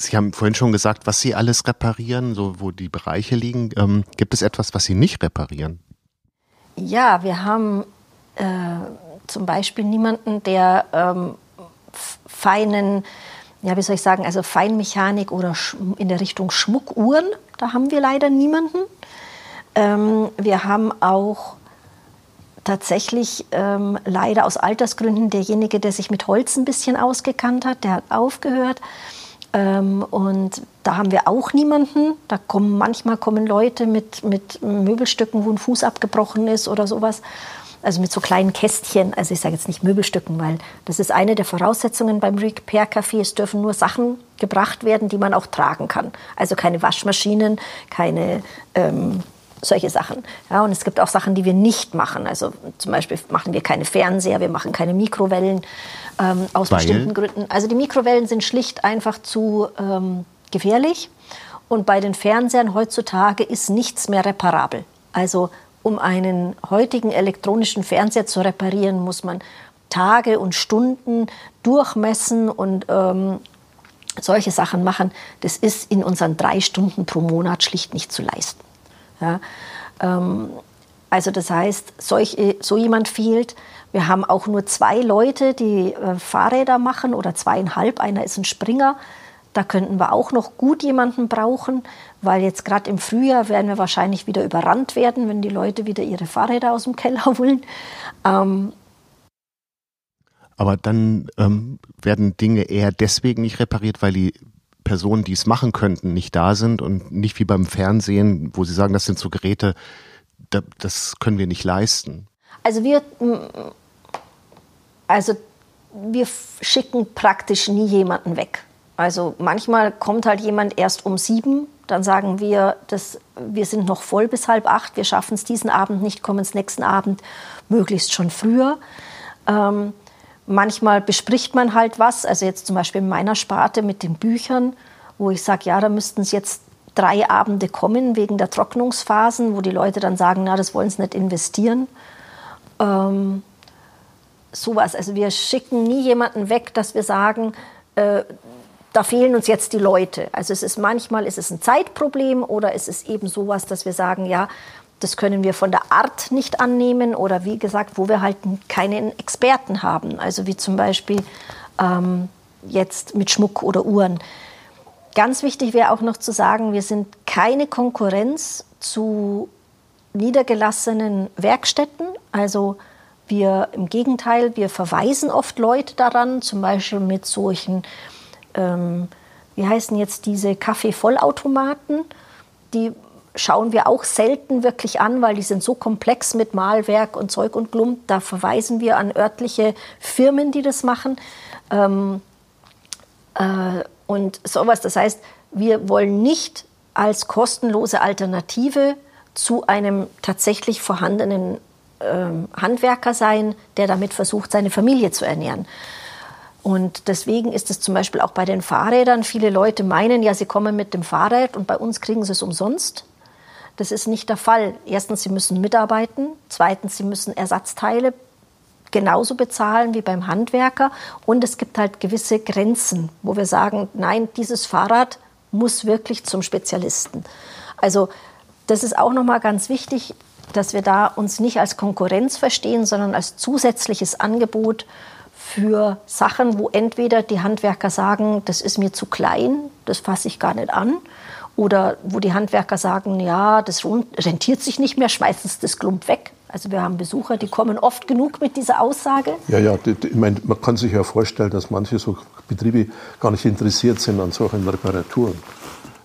Sie haben vorhin schon gesagt, was Sie alles reparieren, so wo die Bereiche liegen. Ähm, gibt es etwas, was Sie nicht reparieren? Ja, wir haben äh, zum Beispiel niemanden, der ähm, feinen, ja, wie soll ich sagen, also Feinmechanik oder in der Richtung Schmuckuhren, da haben wir leider niemanden. Ähm, wir haben auch tatsächlich ähm, leider aus Altersgründen derjenige, der sich mit Holz ein bisschen ausgekannt hat, der hat aufgehört. Ähm, und da haben wir auch niemanden. Da kommen manchmal kommen Leute mit, mit Möbelstücken, wo ein Fuß abgebrochen ist oder sowas. Also mit so kleinen Kästchen. Also ich sage jetzt nicht Möbelstücken, weil das ist eine der Voraussetzungen beim Repair Café. Es dürfen nur Sachen gebracht werden, die man auch tragen kann. Also keine Waschmaschinen, keine ähm, solche Sachen. Ja, und es gibt auch Sachen, die wir nicht machen. Also zum Beispiel machen wir keine Fernseher, wir machen keine Mikrowellen ähm, aus Weil? bestimmten Gründen. Also die Mikrowellen sind schlicht einfach zu ähm, gefährlich. Und bei den Fernsehern heutzutage ist nichts mehr reparabel. Also um einen heutigen elektronischen Fernseher zu reparieren, muss man Tage und Stunden durchmessen und ähm, solche Sachen machen. Das ist in unseren drei Stunden pro Monat schlicht nicht zu leisten. Ja, ähm, also das heißt, solch, so jemand fehlt. Wir haben auch nur zwei Leute, die äh, Fahrräder machen oder zweieinhalb. Einer ist ein Springer. Da könnten wir auch noch gut jemanden brauchen, weil jetzt gerade im Frühjahr werden wir wahrscheinlich wieder überrannt werden, wenn die Leute wieder ihre Fahrräder aus dem Keller holen. Ähm, aber dann ähm, werden Dinge eher deswegen nicht repariert, weil die Personen, die es machen könnten, nicht da sind und nicht wie beim Fernsehen, wo sie sagen, das sind so Geräte, das können wir nicht leisten. Also wir, also wir schicken praktisch nie jemanden weg. Also manchmal kommt halt jemand erst um sieben, dann sagen wir, das, wir sind noch voll bis halb acht, wir schaffen es diesen Abend nicht, kommen es nächsten Abend, möglichst schon früher. Ähm, manchmal bespricht man halt was, also jetzt zum Beispiel in meiner Sparte mit den Büchern, wo ich sage, ja, da müssten es jetzt drei Abende kommen wegen der Trocknungsphasen, wo die Leute dann sagen, na, das wollen sie nicht investieren. Ähm, sowas. Also wir schicken nie jemanden weg, dass wir sagen, äh, da fehlen uns jetzt die Leute. Also es ist manchmal ist es ein Zeitproblem oder es ist eben sowas, dass wir sagen, ja, das können wir von der Art nicht annehmen oder wie gesagt, wo wir halt keinen Experten haben. Also wie zum Beispiel ähm, jetzt mit Schmuck oder Uhren. Ganz wichtig wäre auch noch zu sagen, wir sind keine Konkurrenz zu niedergelassenen Werkstätten. Also wir im Gegenteil, wir verweisen oft Leute daran, zum Beispiel mit solchen, ähm, wie heißen jetzt diese Kaffeevollautomaten, die schauen wir auch selten wirklich an, weil die sind so komplex mit Malwerk und Zeug und Klump. Da verweisen wir an örtliche Firmen, die das machen. Ähm, äh, und sowas. Das heißt, wir wollen nicht als kostenlose Alternative zu einem tatsächlich vorhandenen ähm, Handwerker sein, der damit versucht, seine Familie zu ernähren. Und deswegen ist es zum Beispiel auch bei den Fahrrädern. Viele Leute meinen, ja, sie kommen mit dem Fahrrad und bei uns kriegen sie es umsonst. Das ist nicht der Fall. Erstens, sie müssen mitarbeiten. Zweitens, sie müssen Ersatzteile genauso bezahlen wie beim Handwerker. Und es gibt halt gewisse Grenzen, wo wir sagen, nein, dieses Fahrrad muss wirklich zum Spezialisten. Also das ist auch nochmal ganz wichtig, dass wir da uns nicht als Konkurrenz verstehen, sondern als zusätzliches Angebot für Sachen, wo entweder die Handwerker sagen, das ist mir zu klein, das fasse ich gar nicht an, oder wo die Handwerker sagen, ja, das rentiert sich nicht mehr, schmeißen Sie das Klump weg. Also wir haben Besucher, die kommen oft genug mit dieser Aussage. Ja, ja, ich meine, man kann sich ja vorstellen, dass manche so Betriebe gar nicht interessiert sind an solchen Reparaturen.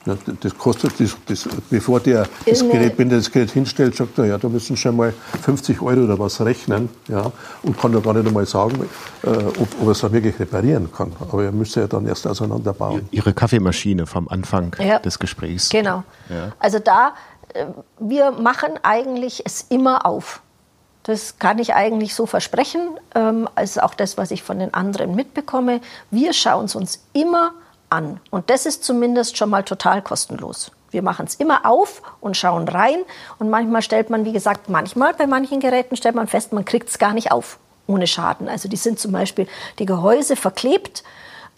Das kostet, das, das, bevor der das Gerät, wenn der das Gerät hinstellt, sagt er, ja, da müssen schon mal 50 Euro oder was rechnen, ja, und kann ja gar nicht einmal sagen, äh, ob, ob er es auch wirklich reparieren kann. Aber er müsste ja dann erst auseinanderbauen. Ihre Kaffeemaschine vom Anfang ja. des Gesprächs. Genau. Ja. Also da, äh, wir machen eigentlich es immer auf. Das kann ich eigentlich so versprechen, ähm, als auch das, was ich von den anderen mitbekomme. Wir schauen es uns immer auf an. Und das ist zumindest schon mal total kostenlos. Wir machen es immer auf und schauen rein. Und manchmal stellt man, wie gesagt, manchmal bei manchen Geräten stellt man fest, man kriegt es gar nicht auf ohne Schaden. Also die sind zum Beispiel die Gehäuse verklebt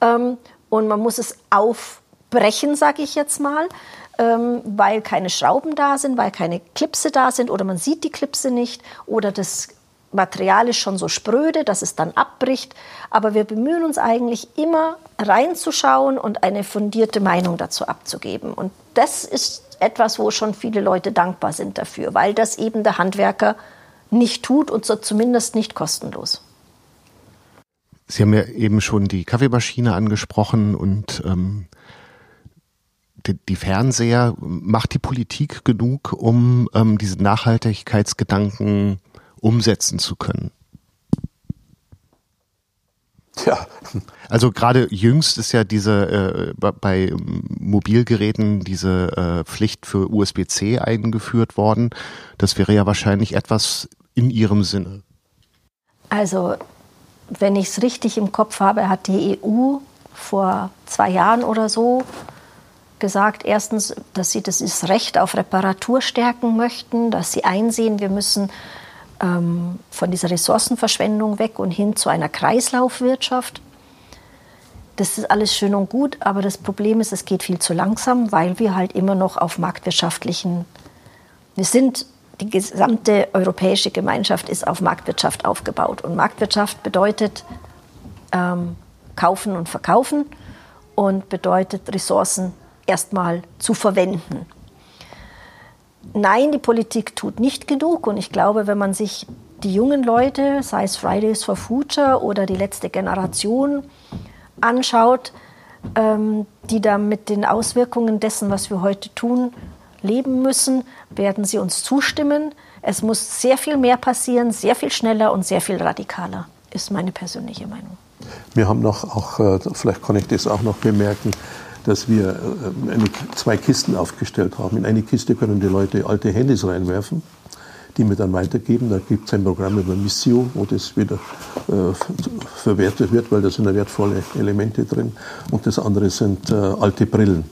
ähm, und man muss es aufbrechen, sage ich jetzt mal, ähm, weil keine Schrauben da sind, weil keine Klipse da sind oder man sieht die Klipse nicht oder das Material ist schon so spröde, dass es dann abbricht. Aber wir bemühen uns eigentlich immer reinzuschauen und eine fundierte Meinung dazu abzugeben. Und das ist etwas, wo schon viele Leute dankbar sind dafür, weil das eben der Handwerker nicht tut und so zumindest nicht kostenlos. Sie haben ja eben schon die Kaffeemaschine angesprochen und ähm, die, die, Fernseher. Macht die Politik genug, um ähm, diese Nachhaltigkeitsgedanken umsetzen zu können. Ja. Also gerade jüngst ist ja diese äh, bei Mobilgeräten diese äh, Pflicht für USB-C eingeführt worden. Das wäre ja wahrscheinlich etwas in Ihrem Sinne. Also wenn ich es richtig im Kopf habe, hat die EU vor zwei Jahren oder so gesagt, erstens, dass sie das Recht auf Reparatur stärken möchten, dass sie einsehen, wir müssen ähm, von dieser Ressourcenverschwendung weg und hin zu einer Kreislaufwirtschaft. Das ist alles schön und gut, aber das Problem ist, es geht viel zu langsam, weil wir halt immer noch auf marktwirtschaftlichen, wir sind, die gesamte europäische Gemeinschaft ist auf Marktwirtschaft aufgebaut. Und Marktwirtschaft bedeutet ähm, kaufen und verkaufen und bedeutet Ressourcen erstmal zu verwenden. Nein, die Politik tut nicht genug. Und ich glaube, wenn man sich die jungen Leute, sei es Fridays for Future oder die letzte Generation, anschaut, ähm, die da mit den Auswirkungen dessen, was wir heute tun, leben müssen, werden sie uns zustimmen. Es muss sehr viel mehr passieren, sehr viel schneller und sehr viel radikaler, ist meine persönliche Meinung. Wir haben noch, auch, äh, vielleicht kann ich das auch noch bemerken, dass wir äh, eine, zwei Kisten aufgestellt haben. In eine Kiste können die Leute alte Handys reinwerfen, die wir dann weitergeben. Da gibt es ein Programm über Missio, wo das wieder äh, verwertet wird, weil da sind ja wertvolle Elemente drin. Und das andere sind äh, alte Brillen.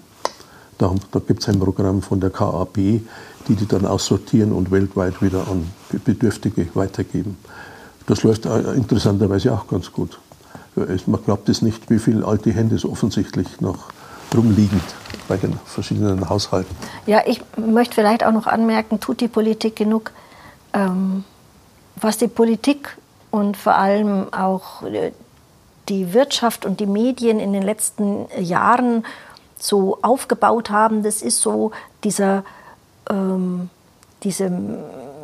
Da, da gibt es ein Programm von der KAB, die die dann aussortieren und weltweit wieder an Bedürftige weitergeben. Das läuft äh, interessanterweise auch ganz gut. Man glaubt es nicht, wie viele alte Hände es offensichtlich noch rumliegend bei den verschiedenen Haushalten. Ja, ich möchte vielleicht auch noch anmerken, tut die Politik genug? Ähm, was die Politik und vor allem auch äh, die Wirtschaft und die Medien in den letzten Jahren so aufgebaut haben, das ist so dieser, ähm, diese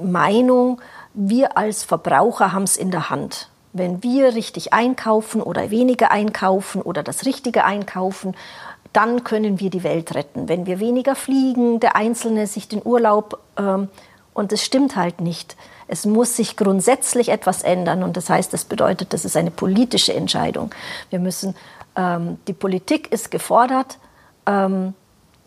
Meinung, wir als Verbraucher haben es in der Hand. Wenn wir richtig einkaufen oder weniger einkaufen oder das Richtige einkaufen, dann können wir die Welt retten. Wenn wir weniger fliegen, der Einzelne sich den Urlaub, ähm, und es stimmt halt nicht. Es muss sich grundsätzlich etwas ändern und das heißt, das bedeutet, das ist eine politische Entscheidung. Wir müssen, ähm, die Politik ist gefordert, ähm,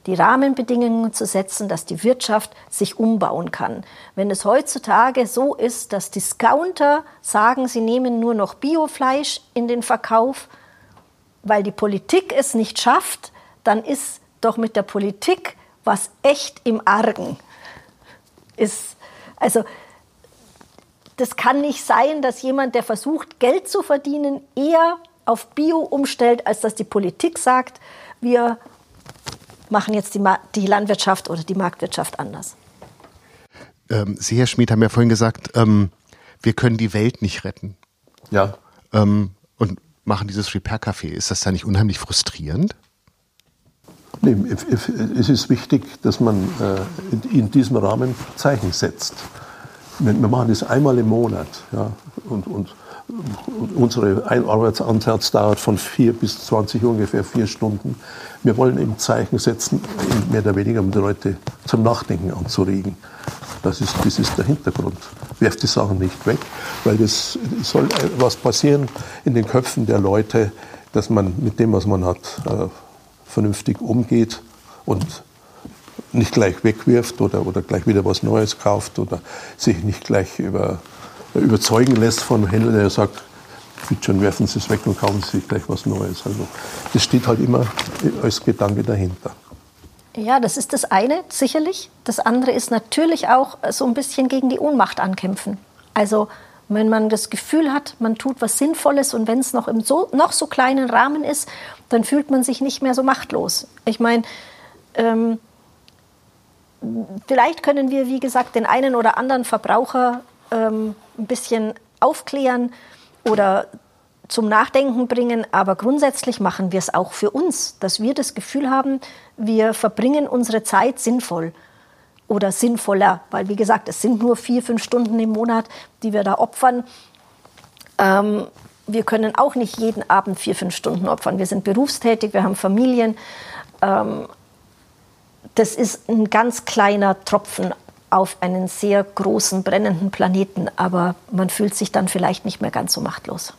die Rahmenbedingungen zu setzen, dass die Wirtschaft sich umbauen kann. Wenn es heutzutage so ist, dass Discounter sagen, sie nehmen nur noch Biofleisch in den Verkauf, weil die Politik es nicht schafft, dann ist doch mit der Politik was echt im Argen. Ist, also, das kann nicht sein, dass jemand, der versucht, Geld zu verdienen, eher auf Bio umstellt, als dass die Politik sagt, wir machen jetzt die, die Landwirtschaft oder die Marktwirtschaft anders. Ähm, Sie, Herr Schmid, haben ja vorhin gesagt, ähm, wir können die Welt nicht retten. Ja. Ähm, und machen dieses Repair-Café. Ist das da nicht unheimlich frustrierend? Es ist wichtig, dass man äh, in diesem Rahmen Zeichen setzt. Wir machen das einmal im Monat. Ja, und, und unsere Arbeitsansatz dauert von 4 bis 20 ungefähr vier Stunden. Wir wollen eben Zeichen setzen, mehr oder weniger, um die Leute zum Nachdenken anzuregen. Das ist, das ist der Hintergrund. Werft die Sachen nicht weg, weil das soll was passieren in den Köpfen der Leute, dass man mit dem, was man hat, äh, vernünftig umgeht und nicht gleich wegwirft oder, oder gleich wieder was Neues kauft oder sich nicht gleich über, überzeugen lässt von Händler, der sagt, bitte schon werfen Sie es weg und kaufen Sie sich gleich was Neues. Also das steht halt immer als Gedanke dahinter. Ja, das ist das eine, sicherlich. Das andere ist natürlich auch so ein bisschen gegen die Ohnmacht ankämpfen. Also wenn man das Gefühl hat, man tut was Sinnvolles und wenn es noch im so, noch so kleinen Rahmen ist, dann fühlt man sich nicht mehr so machtlos. Ich meine, ähm, vielleicht können wir, wie gesagt, den einen oder anderen Verbraucher ähm, ein bisschen aufklären oder zum Nachdenken bringen, aber grundsätzlich machen wir es auch für uns, dass wir das Gefühl haben, wir verbringen unsere Zeit sinnvoll oder sinnvoller, weil wie gesagt, es sind nur vier, fünf Stunden im Monat, die wir da opfern. Ähm, wir können auch nicht jeden Abend vier, fünf Stunden opfern. Wir sind berufstätig, wir haben Familien. Ähm, das ist ein ganz kleiner Tropfen auf einen sehr großen brennenden Planeten, aber man fühlt sich dann vielleicht nicht mehr ganz so machtlos.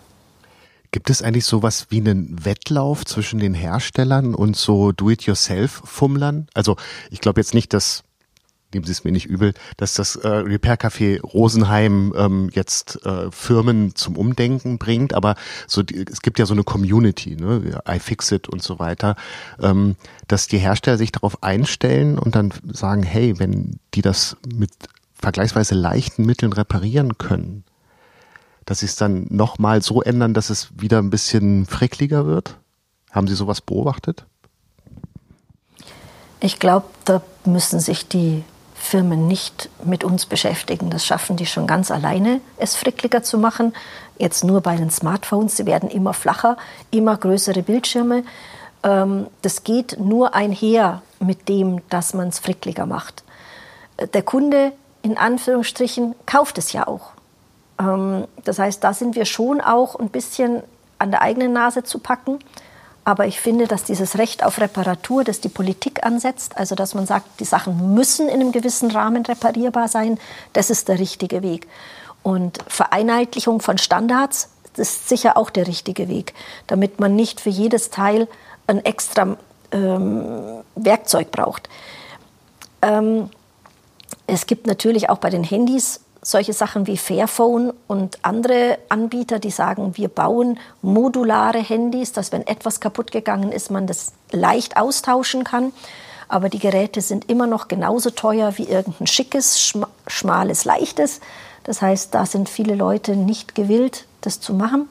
Gibt es eigentlich sowas wie einen Wettlauf zwischen den Herstellern und so Do-it-yourself-Fummlern? Also ich glaube jetzt nicht, dass nehmen Sie es mir nicht übel, dass das äh, Repair Café Rosenheim ähm, jetzt äh, Firmen zum Umdenken bringt, aber so die, es gibt ja so eine Community, ne, iFixit und so weiter, ähm, dass die Hersteller sich darauf einstellen und dann sagen, hey, wenn die das mit vergleichsweise leichten Mitteln reparieren können, dass sie es dann nochmal so ändern, dass es wieder ein bisschen frickliger wird? Haben Sie sowas beobachtet? Ich glaube, da müssen sich die Firmen nicht mit uns beschäftigen. Das schaffen die schon ganz alleine, es frickliger zu machen. Jetzt nur bei den Smartphones, sie werden immer flacher, immer größere Bildschirme. Ähm, das geht nur einher mit dem, dass man es frickliger macht. Der Kunde, in Anführungsstrichen, kauft es ja auch. Ähm, das heißt, da sind wir schon auch ein bisschen an der eigenen Nase zu packen. Aber ich finde, dass dieses Recht auf Reparatur, das die Politik ansetzt, also dass man sagt, die Sachen müssen in einem gewissen Rahmen reparierbar sein, das ist der richtige Weg. Und Vereinheitlichung von Standards, ist sicher auch der richtige Weg, damit man nicht für jedes Teil ein extra ähm, Werkzeug braucht. Ähm, es gibt natürlich auch bei den Handys solche Sachen wie Fairphone und andere Anbieter, die sagen, wir bauen modulare Handys, dass wenn etwas kaputt gegangen ist, man das leicht austauschen kann. aber die Geräte sind immer noch genauso teuer wie irgendein schickes, schmales, leichtes. Das heißt, da sind viele Leute nicht gewillt, das zu machen.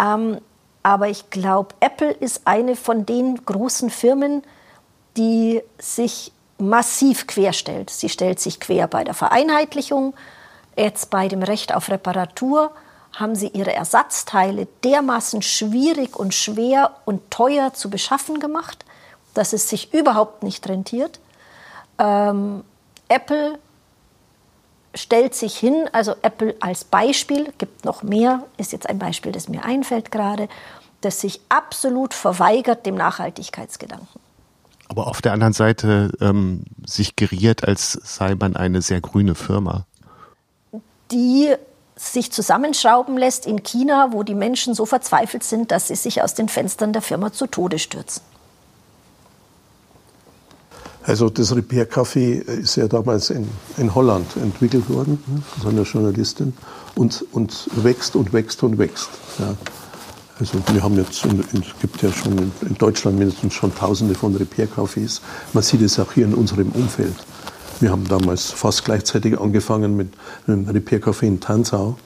Ähm, aber ich glaube, Apple ist eine von den großen Firmen, die sich massiv querstellt. Sie stellt sich quer bei der Vereinheitlichung, jetzt bei dem Recht auf Reparatur haben sie ihre Ersatzteile dermaßen schwierig und schwer und teuer zu beschaffen gemacht, dass es sich überhaupt nicht rentiert. Ähm, Apple stellt sich hin, also Apple als Beispiel, gibt noch mehr, ist jetzt ein Beispiel, das mir einfällt gerade, das sich absolut verweigert dem Nachhaltigkeitsgedanken. Aber auf der anderen Seite ähm, sich geriert, als sei man eine sehr grüne Firma. Die sich zusammenschrauben lässt in China, wo die Menschen so verzweifelt sind, dass sie sich aus den Fenstern der Firma zu Tode stürzen. Also das Repair Café ist ja damals in, in Holland entwickelt worden von einer Journalistin und, und wächst und wächst und wächst. Ja. Also wir haben jetzt, es gibt ja schon in, Deutschland mindestens schon tausende von Repair Cafés. Man sieht es auch hier in unserem Umfeld. Wir haben damals fast gleichzeitig angefangen mit einem Repair Café in Tansau.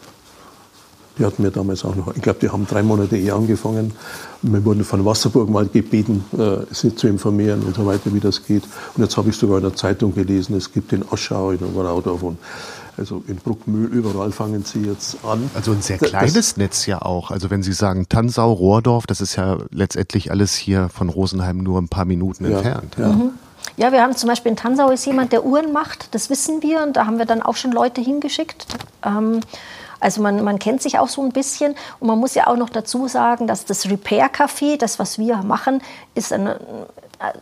Die hatten wir damals auch noch. Ich glaube, die haben drei Monate eher angefangen. Wir wurden von Wasserburg mal gebeten, äh, sie zu informieren und so weiter, wie das geht. Und jetzt habe ich sogar in der Zeitung gelesen, es gibt in Aschau, in Oberau und also in Bruckmühl, überall fangen sie jetzt an. Also ein sehr kleines das, Netz ja auch. Also wenn Sie sagen Tansau, Rohrdorf, das ist ja letztendlich alles hier von Rosenheim nur ein paar Minuten ja, entfernt. Ja. Mhm. Ja, wir haben zum Beispiel in Tansau ist jemand, der Uhren macht, das wissen wir und da haben wir dann auch schon Leute hingeschickt. Ähm, also man, man kennt sich auch so ein bisschen und man muss ja auch noch dazu sagen, dass das Repair Café, das was wir machen, ist ein,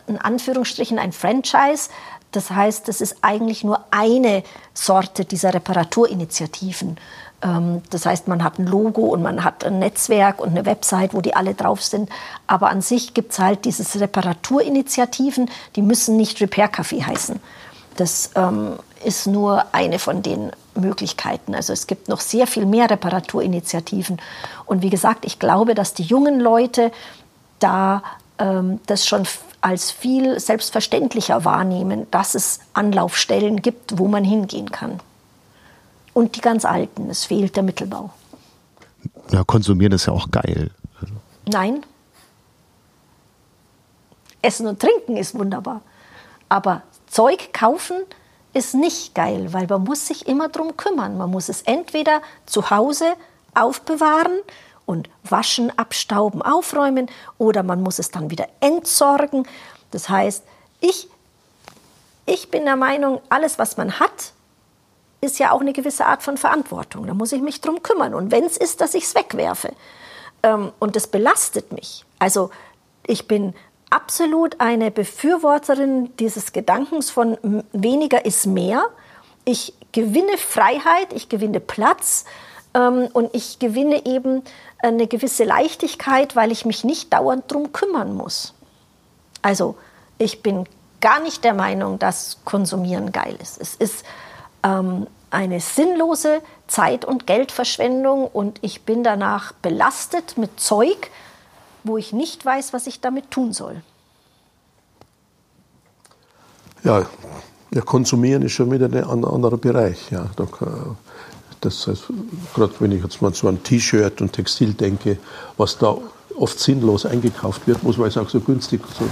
in Anführungsstrichen ein Franchise. Das heißt, das ist eigentlich nur eine Sorte dieser Reparaturinitiativen. Ähm, das heißt, man hat ein Logo und man hat ein Netzwerk und eine Website, wo die alle drauf sind. Aber an sich gibt es halt diese Reparaturinitiativen, die müssen nicht Repair Café heißen. Das ähm, ist nur eine von den Möglichkeiten. Also es gibt noch sehr viel mehr Reparaturinitiativen. Und wie gesagt, ich glaube, dass die jungen Leute da ähm, das schon als viel selbstverständlicher wahrnehmen, dass es Anlaufstellen gibt, wo man hingehen kann. Und die ganz alten, es fehlt der Mittelbau. Ja, konsumieren ist ja auch geil. Nein. Essen und Trinken ist wunderbar. Aber Zeug kaufen ist nicht geil, weil man muss sich immer drum kümmern. Man muss es entweder zu Hause aufbewahren und waschen, abstauben, aufräumen oder man muss es dann wieder entsorgen. Das heißt, ich, ich bin der Meinung, alles, was man hat, ist ja auch eine gewisse Art von Verantwortung. Da muss ich mich drum kümmern. Und wenn es ist, dass ich es wegwerfe ähm, und das belastet mich. Also ich bin absolut eine Befürworterin dieses Gedankens von weniger ist mehr. Ich gewinne Freiheit, ich gewinne Platz ähm, und ich gewinne eben eine gewisse Leichtigkeit, weil ich mich nicht dauernd drum kümmern muss. Also ich bin gar nicht der Meinung, dass Konsumieren geil ist. Es ist ähm, eine sinnlose Zeit- und Geldverschwendung und ich bin danach belastet mit Zeug, wo ich nicht weiß, was ich damit tun soll. Ja, ja konsumieren ist schon wieder ein anderer Bereich. Ja. Das heißt, gerade wenn ich jetzt mal so an T-Shirt und Textil denke, was da oft sinnlos eingekauft wird, muss, weil es auch so günstig, so,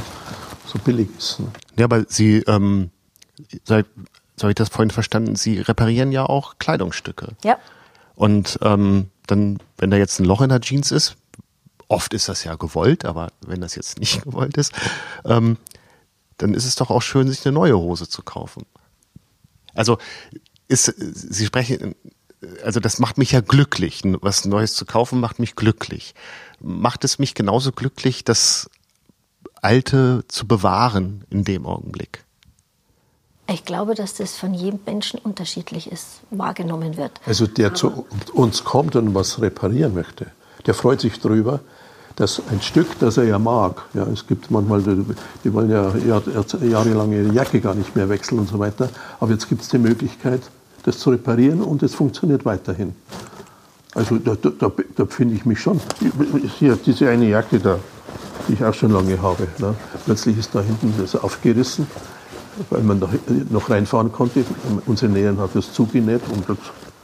so billig ist. Ne? Ja, aber Sie, ähm, so habe ich das vorhin verstanden, Sie reparieren ja auch Kleidungsstücke. Ja. Und ähm, dann, wenn da jetzt ein Loch in der Jeans ist, oft ist das ja gewollt, aber wenn das jetzt nicht gewollt ist, ähm, dann ist es doch auch schön, sich eine neue Hose zu kaufen. Also ist, Sie sprechen, also das macht mich ja glücklich. Was Neues zu kaufen macht mich glücklich. Macht es mich genauso glücklich, das Alte zu bewahren in dem Augenblick? Ich glaube, dass das von jedem Menschen unterschiedlich ist, wahrgenommen wird. Also der zu uns kommt und was reparieren möchte, der freut sich drüber, dass ein Stück, das er ja mag, ja, es gibt manchmal, die, die wollen ja jahrelang ihre Jacke gar nicht mehr wechseln und so weiter, aber jetzt gibt es die Möglichkeit, das zu reparieren und es funktioniert weiterhin. Also da, da, da, da finde ich mich schon. Hier, diese eine Jacke da, die ich auch schon lange habe. Ne? Plötzlich ist da hinten das aufgerissen, weil man noch reinfahren konnte. Unsere Nähern hat das zugenäht und das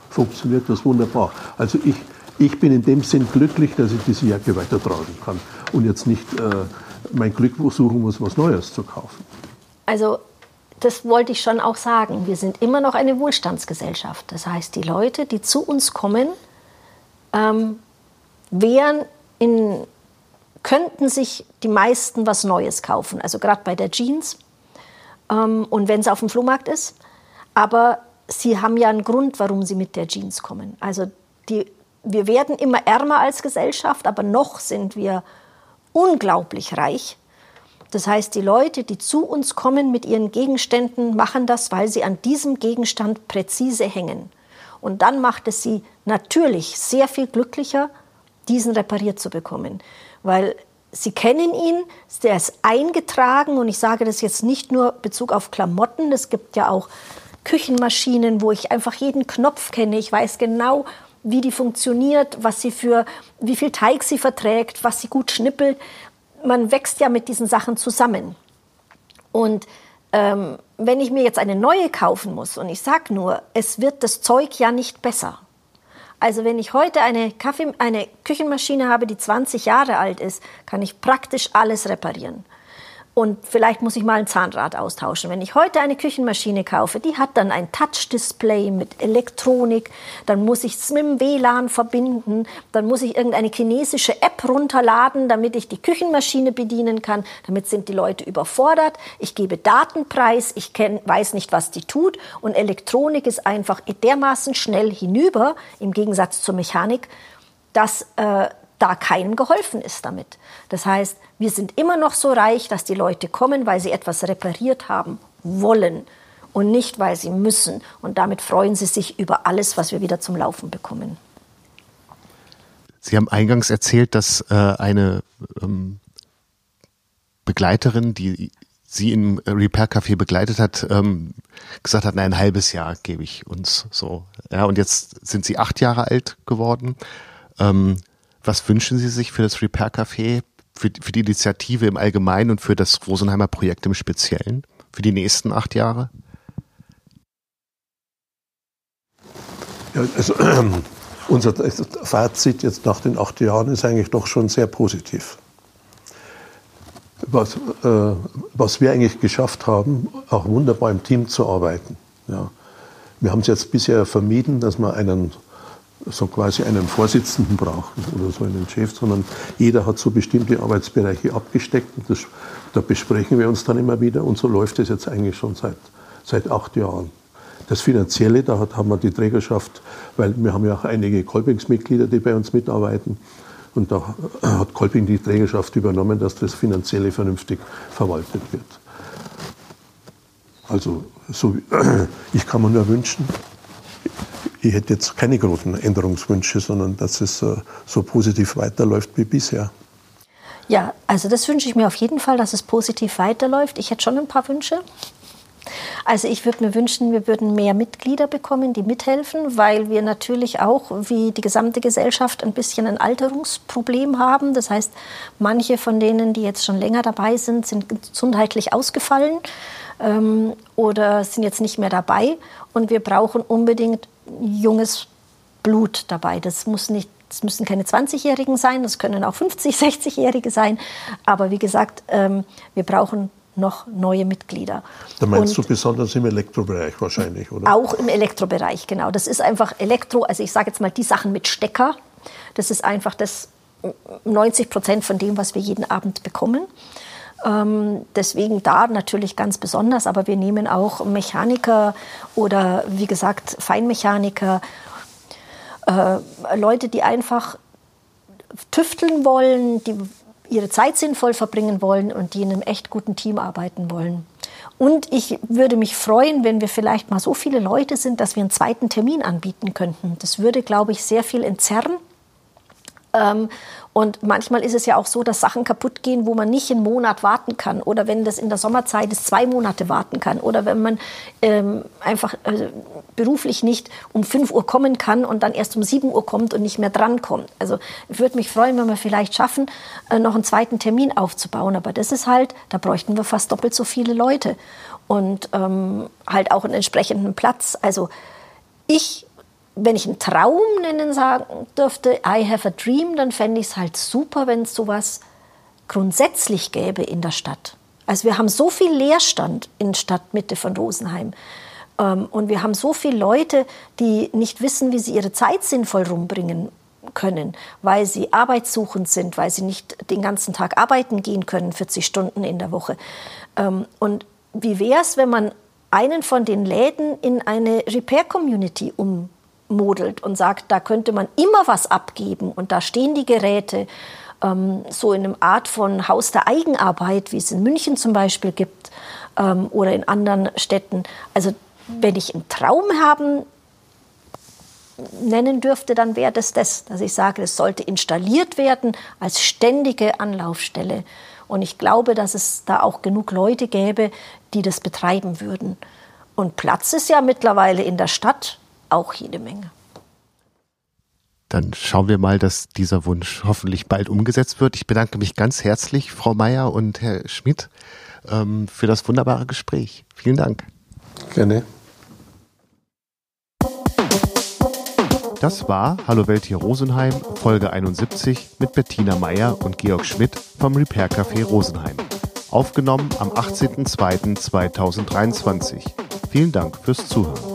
funktioniert das wunderbar. Also ich, ich bin in dem Sinn glücklich, dass ich diese Jacke weitertragen kann und jetzt nicht äh, mein Glück suchen muss, was Neues zu kaufen. Also das wollte ich schon auch sagen. Wir sind immer noch eine Wohlstandsgesellschaft. Das heißt, die Leute, die zu uns kommen, ähm, wären in, könnten sich die meisten was Neues kaufen. Also gerade bei der Jeans ähm, und wenn es auf dem Flohmarkt ist. Aber sie haben ja einen Grund, warum sie mit der Jeans kommen. Also die, wir werden immer ärmer als Gesellschaft, aber noch sind wir unglaublich reich. Das heißt, die Leute, die zu uns kommen mit ihren Gegenständen, machen das, weil sie an diesem Gegenstand präzise hängen. Und dann macht es sie natürlich sehr viel glücklicher, diesen repariert zu bekommen. Weil sie kennen ihn, der ist eingetragen und ich sage das jetzt nicht nur Bezug auf Klamotten, es gibt ja auch Küchenmaschinen, wo ich einfach jeden Knopf kenne. Ich weiß genau, wie die funktioniert, was sie für, wie viel Teig sie verträgt, was sie gut schnippelt. Man wächst ja mit diesen Sachen zusammen. Und ähm, wenn ich mir jetzt eine neue kaufen muss und ich sage nur, es wird das Zeug ja nicht besser, also wenn ich heute eine, Kaffee, eine Küchenmaschine habe, die 20 Jahre alt ist, kann ich praktisch alles reparieren und vielleicht muss ich mal ein Zahnrad austauschen. Wenn ich heute eine Küchenmaschine kaufe, die hat dann ein Touch-Display mit Elektronik, dann muss ich es mit dem WLAN verbinden, dann muss ich irgendeine chinesische App runterladen, damit ich die Küchenmaschine bedienen kann. Damit sind die Leute überfordert. Ich gebe Datenpreis, ich kenn, weiß nicht, was die tut und Elektronik ist einfach dermaßen schnell hinüber, im Gegensatz zur Mechanik, dass äh, da keinem geholfen ist damit. Das heißt, wir sind immer noch so reich, dass die Leute kommen, weil sie etwas repariert haben wollen und nicht, weil sie müssen. Und damit freuen sie sich über alles, was wir wieder zum Laufen bekommen. Sie haben eingangs erzählt, dass äh, eine ähm, Begleiterin, die Sie im Repair Café begleitet hat, ähm, gesagt hat, na, ein halbes Jahr gebe ich uns so. Ja, und jetzt sind Sie acht Jahre alt geworden. Ähm, was wünschen Sie sich für das Repair Café, für, für die Initiative im Allgemeinen und für das Rosenheimer Projekt im Speziellen für die nächsten acht Jahre? Ja, also unser Fazit jetzt nach den acht Jahren ist eigentlich doch schon sehr positiv. Was, äh, was wir eigentlich geschafft haben, auch wunderbar im Team zu arbeiten. Ja. Wir haben es jetzt bisher vermieden, dass man einen so quasi einen Vorsitzenden brauchen oder so einen Chef, sondern jeder hat so bestimmte Arbeitsbereiche abgesteckt und das, da besprechen wir uns dann immer wieder und so läuft es jetzt eigentlich schon seit, seit acht Jahren. Das Finanzielle, da hat, haben wir die Trägerschaft, weil wir haben ja auch einige Kolpingsmitglieder, die bei uns mitarbeiten. Und da hat Kolping die Trägerschaft übernommen, dass das Finanzielle vernünftig verwaltet wird. Also so, ich kann mir nur wünschen, ich hätte jetzt keine großen Änderungswünsche, sondern dass es äh, so positiv weiterläuft wie bisher. Ja, also das wünsche ich mir auf jeden Fall, dass es positiv weiterläuft. Ich hätte schon ein paar Wünsche. Also ich würde mir wünschen, wir würden mehr Mitglieder bekommen, die mithelfen, weil wir natürlich auch wie die gesamte Gesellschaft ein bisschen ein Alterungsproblem haben. Das heißt, manche von denen, die jetzt schon länger dabei sind, sind gesundheitlich ausgefallen ähm, oder sind jetzt nicht mehr dabei. Und wir brauchen unbedingt junges Blut dabei. Das muss nicht es müssen keine 20-Jährigen sein, das können auch 50, 60-Jährige sein. Aber wie gesagt, ähm, wir brauchen noch neue Mitglieder. Da meinst Und du besonders im Elektrobereich wahrscheinlich, oder? Auch im Elektrobereich, genau. Das ist einfach Elektro, also ich sage jetzt mal die Sachen mit Stecker. Das ist einfach das 90 Prozent von dem, was wir jeden Abend bekommen. Ähm, deswegen da natürlich ganz besonders, aber wir nehmen auch Mechaniker oder wie gesagt Feinmechaniker, äh, Leute, die einfach tüfteln wollen, die ihre Zeit sinnvoll verbringen wollen und die in einem echt guten Team arbeiten wollen. Und ich würde mich freuen, wenn wir vielleicht mal so viele Leute sind, dass wir einen zweiten Termin anbieten könnten. Das würde, glaube ich, sehr viel entzerren und manchmal ist es ja auch so, dass Sachen kaputt gehen, wo man nicht einen Monat warten kann. Oder wenn das in der Sommerzeit ist, zwei Monate warten kann. Oder wenn man ähm, einfach äh, beruflich nicht um 5 Uhr kommen kann und dann erst um 7 Uhr kommt und nicht mehr drankommt. Also ich würde mich freuen, wenn wir vielleicht schaffen, äh, noch einen zweiten Termin aufzubauen. Aber das ist halt, da bräuchten wir fast doppelt so viele Leute. Und ähm, halt auch einen entsprechenden Platz. Also ich wenn ich einen Traum nennen sagen dürfte, I have a dream, dann fände ich es halt super, wenn es sowas grundsätzlich gäbe in der Stadt. Also wir haben so viel Leerstand in Stadtmitte von Rosenheim. Ähm, und wir haben so viele Leute, die nicht wissen, wie sie ihre Zeit sinnvoll rumbringen können, weil sie arbeitssuchend sind, weil sie nicht den ganzen Tag arbeiten gehen können, 40 Stunden in der Woche. Ähm, und wie wäre es, wenn man einen von den Läden in eine Repair-Community um modelt und sagt, da könnte man immer was abgeben und da stehen die Geräte ähm, so in einem Art von Haus der Eigenarbeit, wie es in München zum Beispiel gibt ähm, oder in anderen Städten. Also wenn ich einen Traum haben nennen dürfte, dann wäre das das, dass ich sage, es sollte installiert werden als ständige Anlaufstelle. Und ich glaube, dass es da auch genug Leute gäbe, die das betreiben würden. Und Platz ist ja mittlerweile in der Stadt auch jede Menge. Dann schauen wir mal, dass dieser Wunsch hoffentlich bald umgesetzt wird. Ich bedanke mich ganz herzlich, Frau Meier und Herr Schmidt, ähm, für das wunderbare Gespräch. Vielen Dank. Gerne. Das war Hallo Welt hier Rosenheim, Folge 71 mit Bettina Meier und Georg Schmidt vom Repair Café Rosenheim. Aufgenommen am 18.02.2023. Vielen Dank fürs Zuhören.